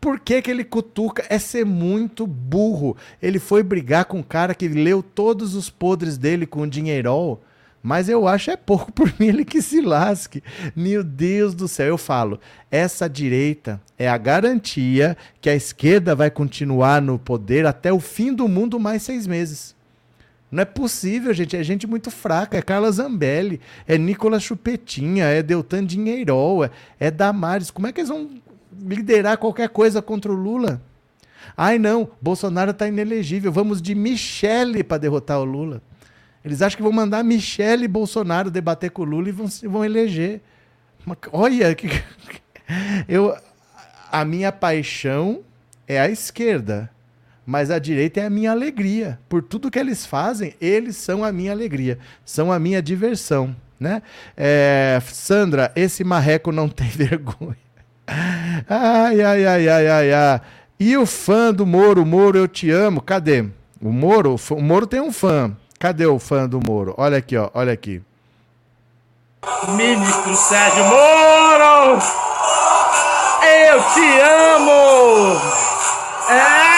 por que, que ele cutuca? É ser muito burro. Ele foi brigar com um cara que leu todos os podres dele com o dinheirol. Mas eu acho é pouco por mim ele que se lasque. Meu Deus do céu, eu falo, essa direita é a garantia que a esquerda vai continuar no poder até o fim do mundo mais seis meses. Não é possível, gente. É gente muito fraca. É Carla Zambelli, é Nicolas Chupetinha, é Deltan Dinheirol, é, é Damares. Como é que eles vão liderar qualquer coisa contra o Lula? Ai, não, Bolsonaro está inelegível. Vamos de Michele para derrotar o Lula. Eles acham que vão mandar Michele Bolsonaro debater com o Lula e vão, vão eleger. Olha, que, eu, a minha paixão é a esquerda, mas a direita é a minha alegria. Por tudo que eles fazem, eles são a minha alegria, são a minha diversão. Né? É, Sandra, esse marreco não tem vergonha. Ai, ai, ai, ai, ai, ai. E o fã do Moro, Moro, eu te amo. Cadê? O Moro, o Moro tem um fã. Cadê o fã do Moro? Olha aqui, ó, olha aqui. Ministro Sérgio Moro! Eu te amo! É,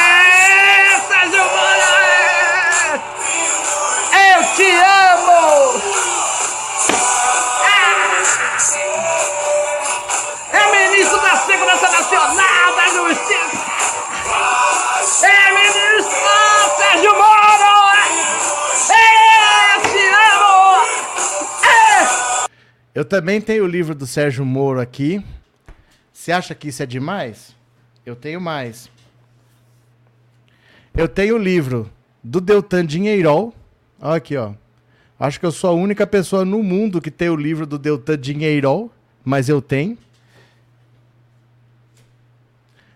Eu também tenho o livro do Sérgio Moro aqui. Você acha que isso é demais? Eu tenho mais. Eu tenho o livro do Deltan Dinheirol. Olha aqui, ó. Acho que eu sou a única pessoa no mundo que tem o livro do Deltan Dinheirol, mas eu tenho.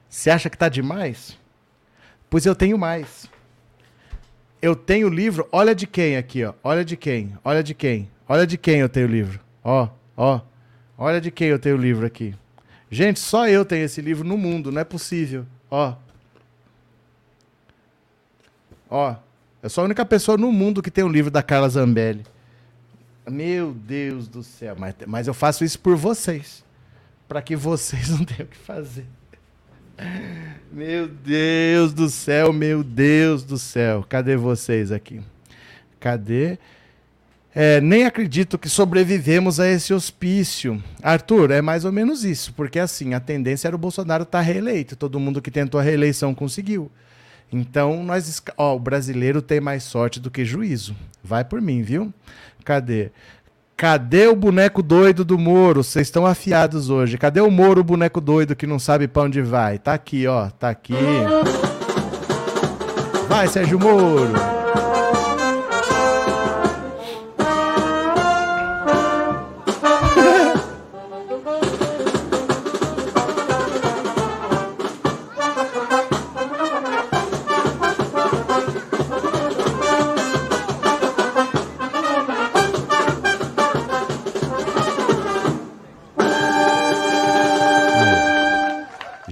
Você acha que tá demais? Pois eu tenho mais. Eu tenho o livro, olha de quem aqui, ó. Olha de quem, olha de quem, olha de quem eu tenho o livro. Ó, ó. Olha de quem eu tenho o livro aqui. Gente, só eu tenho esse livro no mundo, não é possível. Ó. Ó. Eu sou a única pessoa no mundo que tem o um livro da Carla Zambelli. Meu Deus do céu. Mas, mas eu faço isso por vocês. Para que vocês não tenham o que fazer. Meu Deus do céu, meu Deus do céu. Cadê vocês aqui? Cadê? É, nem acredito que sobrevivemos a esse hospício. Arthur, é mais ou menos isso, porque assim, a tendência era o Bolsonaro estar tá reeleito. Todo mundo que tentou a reeleição conseguiu. Então, nós, ó, o brasileiro tem mais sorte do que juízo. Vai por mim, viu? Cadê? Cadê o boneco doido do Moro? Vocês estão afiados hoje. Cadê o Moro, o boneco doido que não sabe para onde vai? Tá aqui, ó. Tá aqui. Vai, Sérgio Moro.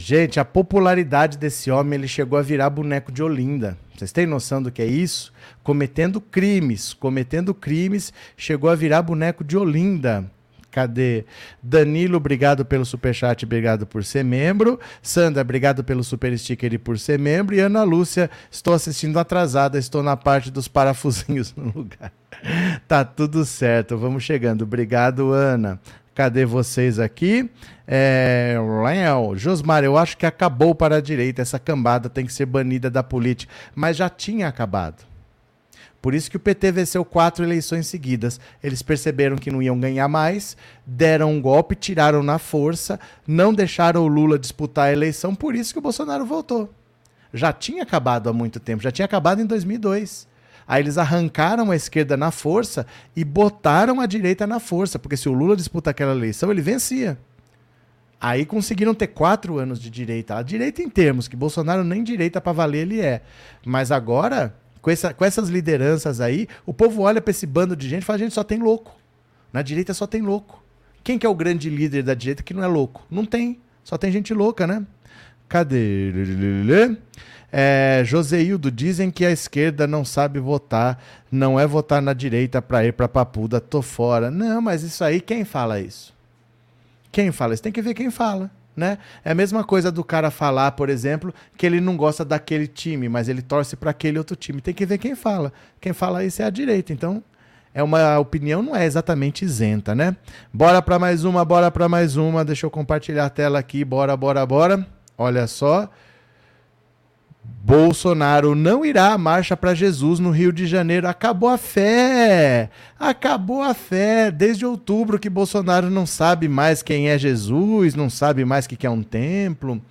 Gente, a popularidade desse homem, ele chegou a virar boneco de Olinda. Vocês têm noção do que é isso? Cometendo crimes, cometendo crimes, chegou a virar boneco de Olinda. Cadê? Danilo, obrigado pelo superchat, obrigado por ser membro. Sandra, obrigado pelo super sticker e por ser membro. E Ana Lúcia, estou assistindo atrasada, estou na parte dos parafusinhos no lugar. tá tudo certo, vamos chegando. Obrigado, Ana. Cadê vocês aqui? É, Josmar, eu acho que acabou para a direita. Essa cambada tem que ser banida da política. Mas já tinha acabado. Por isso que o PT venceu quatro eleições seguidas. Eles perceberam que não iam ganhar mais, deram um golpe, tiraram na força, não deixaram o Lula disputar a eleição, por isso que o Bolsonaro voltou. Já tinha acabado há muito tempo, já tinha acabado em 2002. Aí eles arrancaram a esquerda na força e botaram a direita na força, porque se o Lula disputa aquela eleição, ele vencia. Aí conseguiram ter quatro anos de direita. A direita em termos, que Bolsonaro nem direita para valer ele é. Mas agora, com, essa, com essas lideranças aí, o povo olha para esse bando de gente e fala, gente, só tem louco. Na direita só tem louco. Quem que é o grande líder da direita que não é louco? Não tem. Só tem gente louca, né? Cadê? É, Joseildo, dizem que a esquerda não sabe votar, não é votar na direita para ir para Papuda, tô fora. Não, mas isso aí, quem fala isso? Quem fala isso? Tem que ver quem fala. Né? É a mesma coisa do cara falar, por exemplo, que ele não gosta daquele time, mas ele torce para aquele outro time. Tem que ver quem fala. Quem fala isso é a direita. Então, é uma opinião não é exatamente isenta, né? Bora para mais uma, bora para mais uma. Deixa eu compartilhar a tela aqui. Bora, bora, bora. Olha só. Bolsonaro não irá à marcha para Jesus no Rio de Janeiro. Acabou a fé! Acabou a fé! Desde outubro que Bolsonaro não sabe mais quem é Jesus, não sabe mais o que é um templo.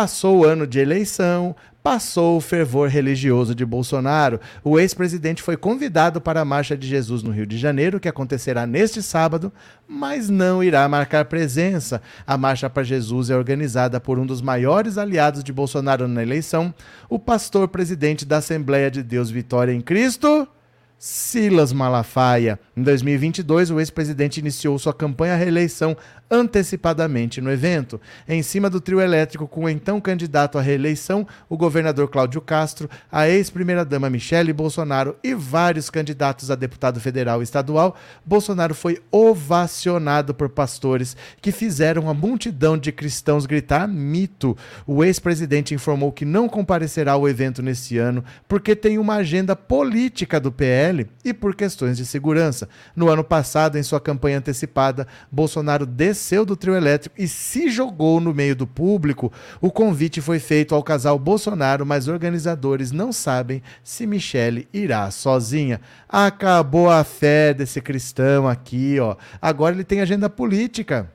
Passou o ano de eleição, passou o fervor religioso de Bolsonaro. O ex-presidente foi convidado para a Marcha de Jesus no Rio de Janeiro, que acontecerá neste sábado, mas não irá marcar presença. A Marcha para Jesus é organizada por um dos maiores aliados de Bolsonaro na eleição, o pastor presidente da Assembleia de Deus Vitória em Cristo. Silas Malafaia. Em 2022, o ex-presidente iniciou sua campanha à reeleição antecipadamente no evento. Em cima do trio elétrico com o então candidato à reeleição, o governador Cláudio Castro, a ex-primeira-dama Michele Bolsonaro e vários candidatos a deputado federal e estadual, Bolsonaro foi ovacionado por pastores que fizeram a multidão de cristãos gritar mito. O ex-presidente informou que não comparecerá ao evento nesse ano porque tem uma agenda política do PL e por questões de segurança. No ano passado, em sua campanha antecipada, Bolsonaro desceu do trio elétrico e se jogou no meio do público. O convite foi feito ao casal Bolsonaro, mas organizadores não sabem se Michele irá sozinha. Acabou a fé desse cristão aqui, ó. Agora ele tem agenda política.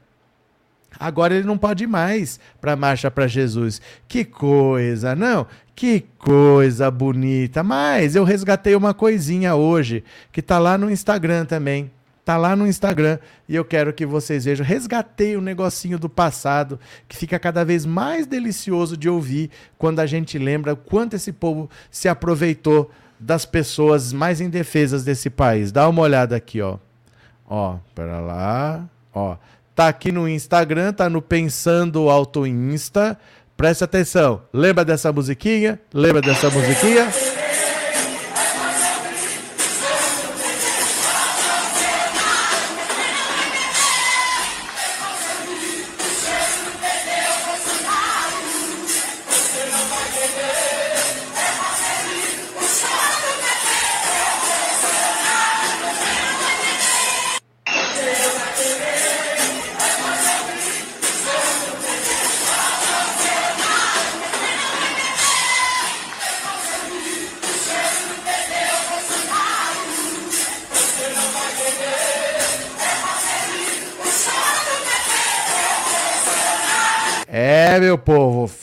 Agora ele não pode mais para a marcha para Jesus. Que coisa, não? Que coisa bonita. Mas eu resgatei uma coisinha hoje que tá lá no Instagram também. Tá lá no Instagram e eu quero que vocês vejam. Resgatei um negocinho do passado que fica cada vez mais delicioso de ouvir quando a gente lembra o quanto esse povo se aproveitou das pessoas mais indefesas desse país. Dá uma olhada aqui, ó. Ó, pera lá. Ó, tá aqui no Instagram, tá no Pensando Auto Insta. Preste atenção. Lembra dessa musiquinha? Lembra dessa musiquinha?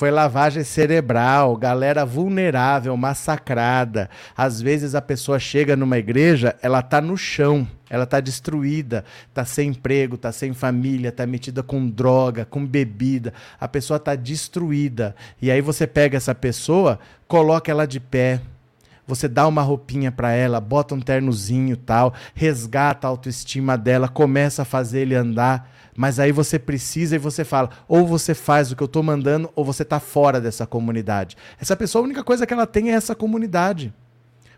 Foi lavagem cerebral, galera vulnerável, massacrada. Às vezes a pessoa chega numa igreja, ela tá no chão, ela tá destruída, tá sem emprego, tá sem família, tá metida com droga, com bebida. A pessoa tá destruída. E aí você pega essa pessoa, coloca ela de pé, você dá uma roupinha para ela, bota um ternozinho tal, resgata a autoestima dela, começa a fazer ele andar, mas aí você precisa e você fala, ou você faz o que eu tô mandando, ou você tá fora dessa comunidade. Essa pessoa, a única coisa que ela tem é essa comunidade.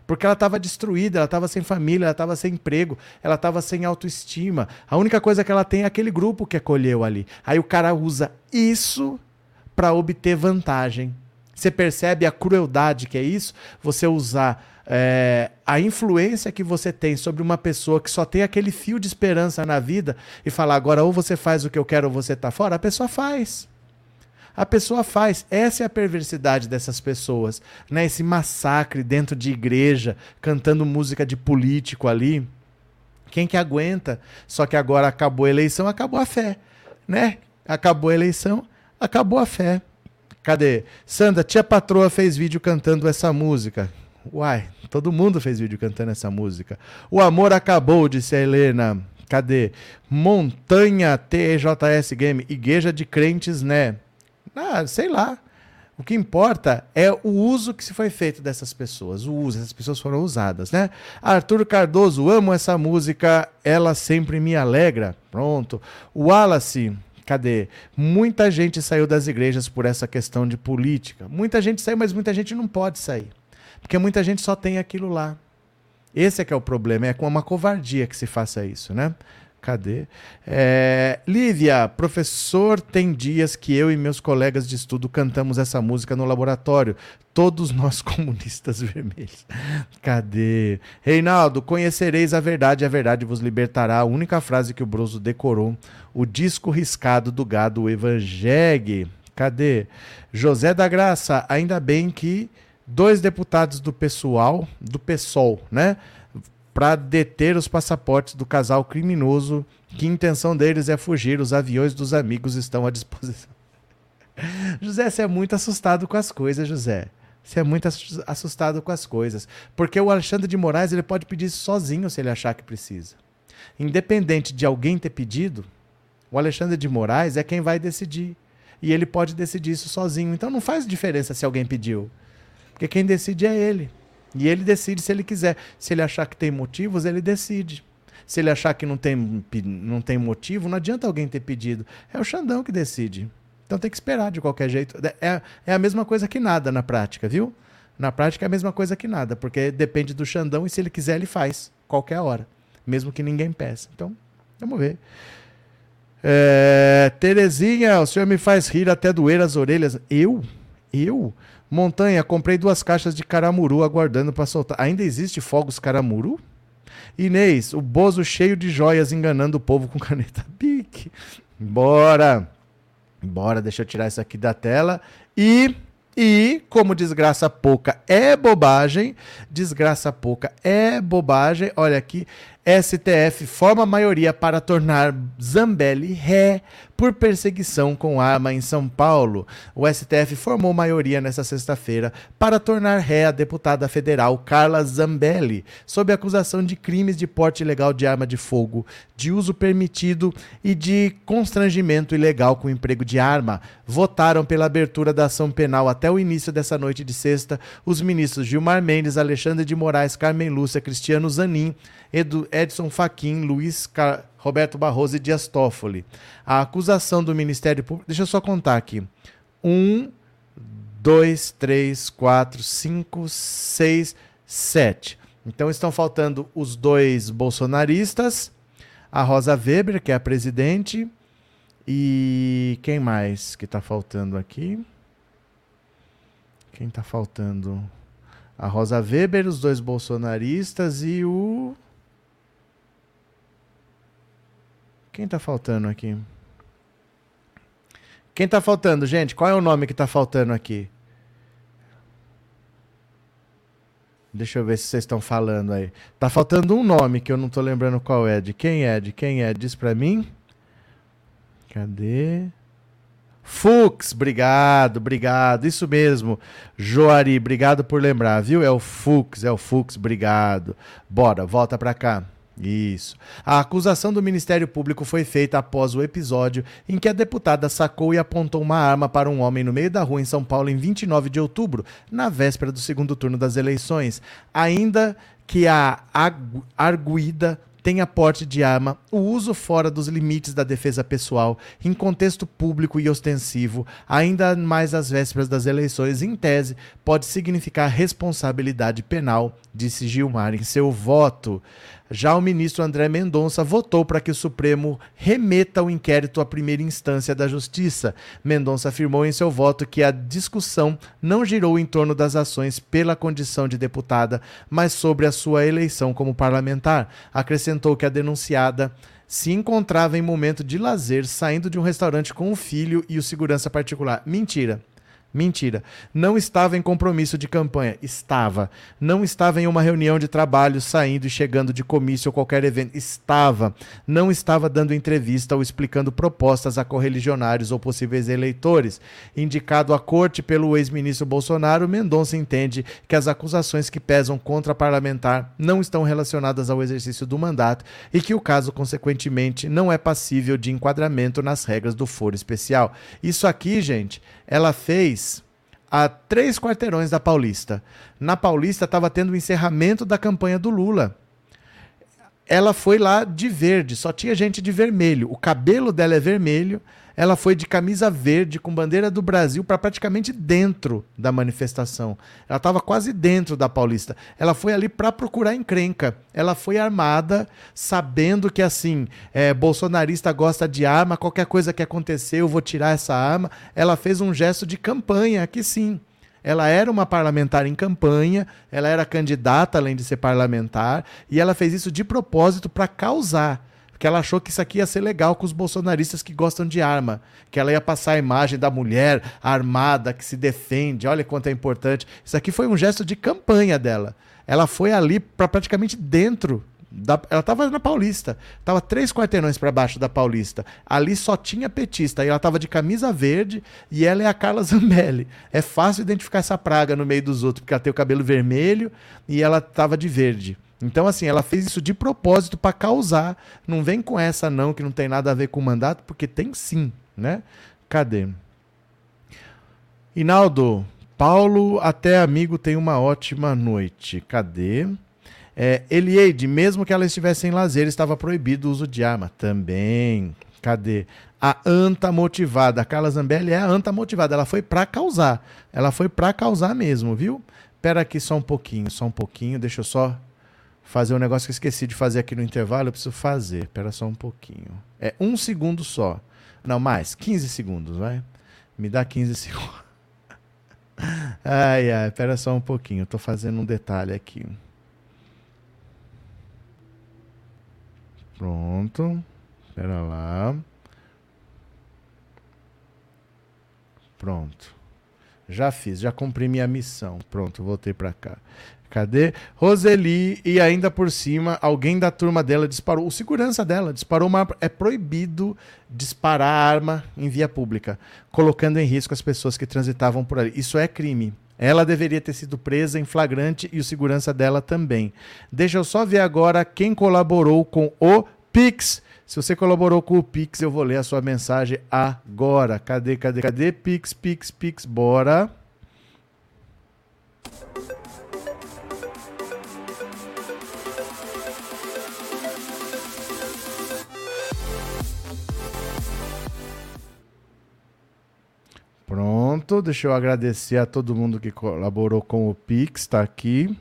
Porque ela estava destruída, ela estava sem família, ela estava sem emprego, ela estava sem autoestima. A única coisa que ela tem é aquele grupo que acolheu ali. Aí o cara usa isso para obter vantagem. Você percebe a crueldade que é isso? Você usar é, a influência que você tem sobre uma pessoa que só tem aquele fio de esperança na vida e falar agora ou você faz o que eu quero ou você tá fora, a pessoa faz. A pessoa faz. Essa é a perversidade dessas pessoas. Né? Esse massacre dentro de igreja, cantando música de político ali. Quem que aguenta? Só que agora acabou a eleição, acabou a fé. Né? Acabou a eleição, acabou a fé. Cadê? Sandra, tia patroa fez vídeo cantando essa música. Uai, todo mundo fez vídeo cantando essa música. O amor acabou, disse a Helena. Cadê? Montanha TJS Game, igreja de crentes, né? Ah, sei lá. O que importa é o uso que se foi feito dessas pessoas. O uso, essas pessoas foram usadas, né? Arthur Cardoso, amo essa música, ela sempre me alegra. Pronto. O Wallace, Cadê? Muita gente saiu das igrejas por essa questão de política. Muita gente saiu, mas muita gente não pode sair. Porque muita gente só tem aquilo lá. Esse é que é o problema. É com uma covardia que se faça isso, né? Cadê? É, Lívia, professor, tem dias que eu e meus colegas de estudo cantamos essa música no laboratório. Todos nós comunistas vermelhos. Cadê? Reinaldo, conhecereis a verdade, a verdade vos libertará. A única frase que o Broso decorou. O disco riscado do gado Evangelho. Cadê? José da Graça, ainda bem que dois deputados do pessoal, do PSOL, né? Para deter os passaportes do casal criminoso, que intenção deles é fugir, os aviões dos amigos estão à disposição. José, você é muito assustado com as coisas, José. Você é muito assu- assustado com as coisas. Porque o Alexandre de Moraes ele pode pedir isso sozinho se ele achar que precisa. Independente de alguém ter pedido, o Alexandre de Moraes é quem vai decidir. E ele pode decidir isso sozinho. Então não faz diferença se alguém pediu. Porque quem decide é ele. E ele decide se ele quiser. Se ele achar que tem motivos, ele decide. Se ele achar que não tem, não tem motivo, não adianta alguém ter pedido. É o Xandão que decide. Então tem que esperar de qualquer jeito. É, é a mesma coisa que nada na prática, viu? Na prática é a mesma coisa que nada, porque depende do Xandão e se ele quiser, ele faz. Qualquer hora. Mesmo que ninguém peça. Então, vamos ver. É, Terezinha, o senhor me faz rir até doer as orelhas. Eu? Eu? Montanha, comprei duas caixas de caramuru aguardando para soltar. Ainda existe fogos caramuru? Inês, o Bozo cheio de joias enganando o povo com caneta Bic. Bora. Bora, deixa eu tirar isso aqui da tela. E, e, como desgraça pouca é bobagem, desgraça pouca é bobagem. Olha aqui, STF forma maioria para tornar Zambelli ré por perseguição com arma em São Paulo. O STF formou maioria nesta sexta-feira para tornar ré a deputada federal Carla Zambelli, sob acusação de crimes de porte ilegal de arma de fogo, de uso permitido e de constrangimento ilegal com emprego de arma. Votaram pela abertura da ação penal até o início dessa noite de sexta os ministros Gilmar Mendes, Alexandre de Moraes, Carmen Lúcia, Cristiano Zanin, Edson Fachin, Luiz Car... Roberto Barroso e Dias Toffoli. A acusação do Ministério Público. Deixa eu só contar aqui. Um, dois, três, quatro, cinco, seis, sete. Então estão faltando os dois bolsonaristas, a Rosa Weber, que é a presidente, e quem mais que está faltando aqui? Quem está faltando? A Rosa Weber, os dois bolsonaristas e o. Quem tá faltando aqui? Quem tá faltando, gente? Qual é o nome que tá faltando aqui? Deixa eu ver se vocês estão falando aí. Tá faltando um nome que eu não tô lembrando qual é. De quem é? De quem é? Diz pra mim. Cadê? Fux, obrigado, obrigado. Isso mesmo. Joari, obrigado por lembrar, viu? É o Fux, é o Fux, obrigado. Bora, volta pra cá. Isso. A acusação do Ministério Público foi feita após o episódio em que a deputada sacou e apontou uma arma para um homem no meio da rua em São Paulo em 29 de outubro, na véspera do segundo turno das eleições. Ainda que a arguída tenha porte de arma, o uso fora dos limites da defesa pessoal, em contexto público e ostensivo, ainda mais às vésperas das eleições, em tese, pode significar responsabilidade penal, disse Gilmar em seu voto. Já o ministro André Mendonça votou para que o Supremo remeta o inquérito à primeira instância da Justiça. Mendonça afirmou em seu voto que a discussão não girou em torno das ações pela condição de deputada, mas sobre a sua eleição como parlamentar. Acrescentou que a denunciada se encontrava em momento de lazer, saindo de um restaurante com o filho e o segurança particular. Mentira. Mentira. Não estava em compromisso de campanha. Estava. Não estava em uma reunião de trabalho, saindo e chegando de comício ou qualquer evento. Estava. Não estava dando entrevista ou explicando propostas a correligionários ou possíveis eleitores. Indicado à corte pelo ex-ministro Bolsonaro, Mendonça entende que as acusações que pesam contra parlamentar não estão relacionadas ao exercício do mandato e que o caso, consequentemente, não é passível de enquadramento nas regras do foro especial. Isso aqui, gente, ela fez a três quarteirões da Paulista. Na Paulista estava tendo o encerramento da campanha do Lula. ela foi lá de verde, só tinha gente de vermelho. O cabelo dela é vermelho. Ela foi de camisa verde com bandeira do Brasil para praticamente dentro da manifestação. Ela estava quase dentro da Paulista. Ela foi ali para procurar encrenca. Ela foi armada, sabendo que assim, é, bolsonarista gosta de arma, qualquer coisa que acontecer, eu vou tirar essa arma. Ela fez um gesto de campanha, que sim. Ela era uma parlamentar em campanha, ela era candidata além de ser parlamentar, e ela fez isso de propósito para causar. Porque ela achou que isso aqui ia ser legal com os bolsonaristas que gostam de arma. Que ela ia passar a imagem da mulher armada, que se defende, olha quanto é importante. Isso aqui foi um gesto de campanha dela. Ela foi ali para praticamente dentro da, ela estava na Paulista, estava três quarteirões para baixo da Paulista. Ali só tinha petista, e ela estava de camisa verde e ela é a Carla Zambelli. É fácil identificar essa praga no meio dos outros, porque ela tem o cabelo vermelho e ela estava de verde. Então, assim, ela fez isso de propósito para causar. Não vem com essa, não, que não tem nada a ver com o mandato, porque tem sim, né? Cadê? Inaldo, Paulo, até amigo, tem uma ótima noite. Cadê? É, Elieide, mesmo que ela estivesse em lazer, estava proibido o uso de arma. Também. Cadê? A anta motivada. A Carla Zambelli é a anta motivada. Ela foi para causar. Ela foi para causar mesmo, viu? Espera aqui só um pouquinho, só um pouquinho. Deixa eu só fazer um negócio que eu esqueci de fazer aqui no intervalo. Eu preciso fazer. Espera só um pouquinho. É um segundo só. Não, mais. 15 segundos, vai. Me dá 15 segundos. Ai, ai. Espera só um pouquinho. Estou fazendo um detalhe aqui. Pronto. Espera lá. Pronto. Já fiz, já cumpri minha missão. Pronto, voltei para cá. Cadê? Roseli, e ainda por cima, alguém da turma dela disparou. O segurança dela disparou uma. É proibido disparar arma em via pública, colocando em risco as pessoas que transitavam por ali. Isso é crime. Ela deveria ter sido presa em flagrante e o segurança dela também. Deixa eu só ver agora quem colaborou com o Pix. Se você colaborou com o Pix, eu vou ler a sua mensagem agora. Cadê, cadê, cadê? Pix, Pix, Pix, bora. Pronto, deixa eu agradecer a todo mundo que colaborou com o Pix, tá aqui.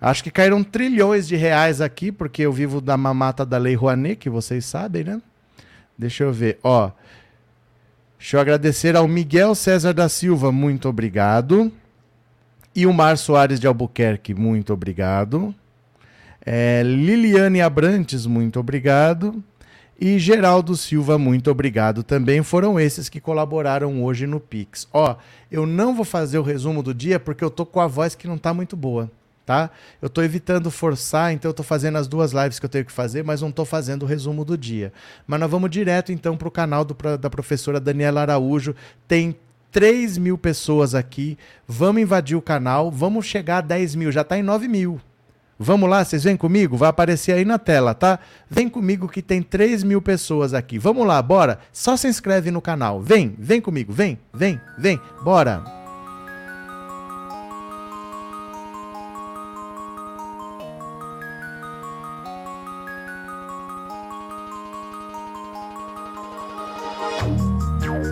Acho que caíram trilhões de reais aqui, porque eu vivo da mamata da Lei Rouanet, que vocês sabem, né? Deixa eu ver, ó. Deixa eu agradecer ao Miguel César da Silva, muito obrigado. E o Mar Soares de Albuquerque, muito obrigado. É, Liliane Abrantes, muito obrigado. E Geraldo Silva, muito obrigado também. Foram esses que colaboraram hoje no Pix. Ó, eu não vou fazer o resumo do dia porque eu tô com a voz que não tá muito boa, tá? Eu tô evitando forçar, então eu tô fazendo as duas lives que eu tenho que fazer, mas não tô fazendo o resumo do dia. Mas nós vamos direto então pro canal do, da professora Daniela Araújo. Tem 3 mil pessoas aqui. Vamos invadir o canal, vamos chegar a 10 mil, já tá em 9 mil. Vamos lá, vocês vêm comigo? Vai aparecer aí na tela, tá? Vem comigo que tem 3 mil pessoas aqui. Vamos lá, bora? Só se inscreve no canal. Vem, vem comigo, vem, vem, vem, bora.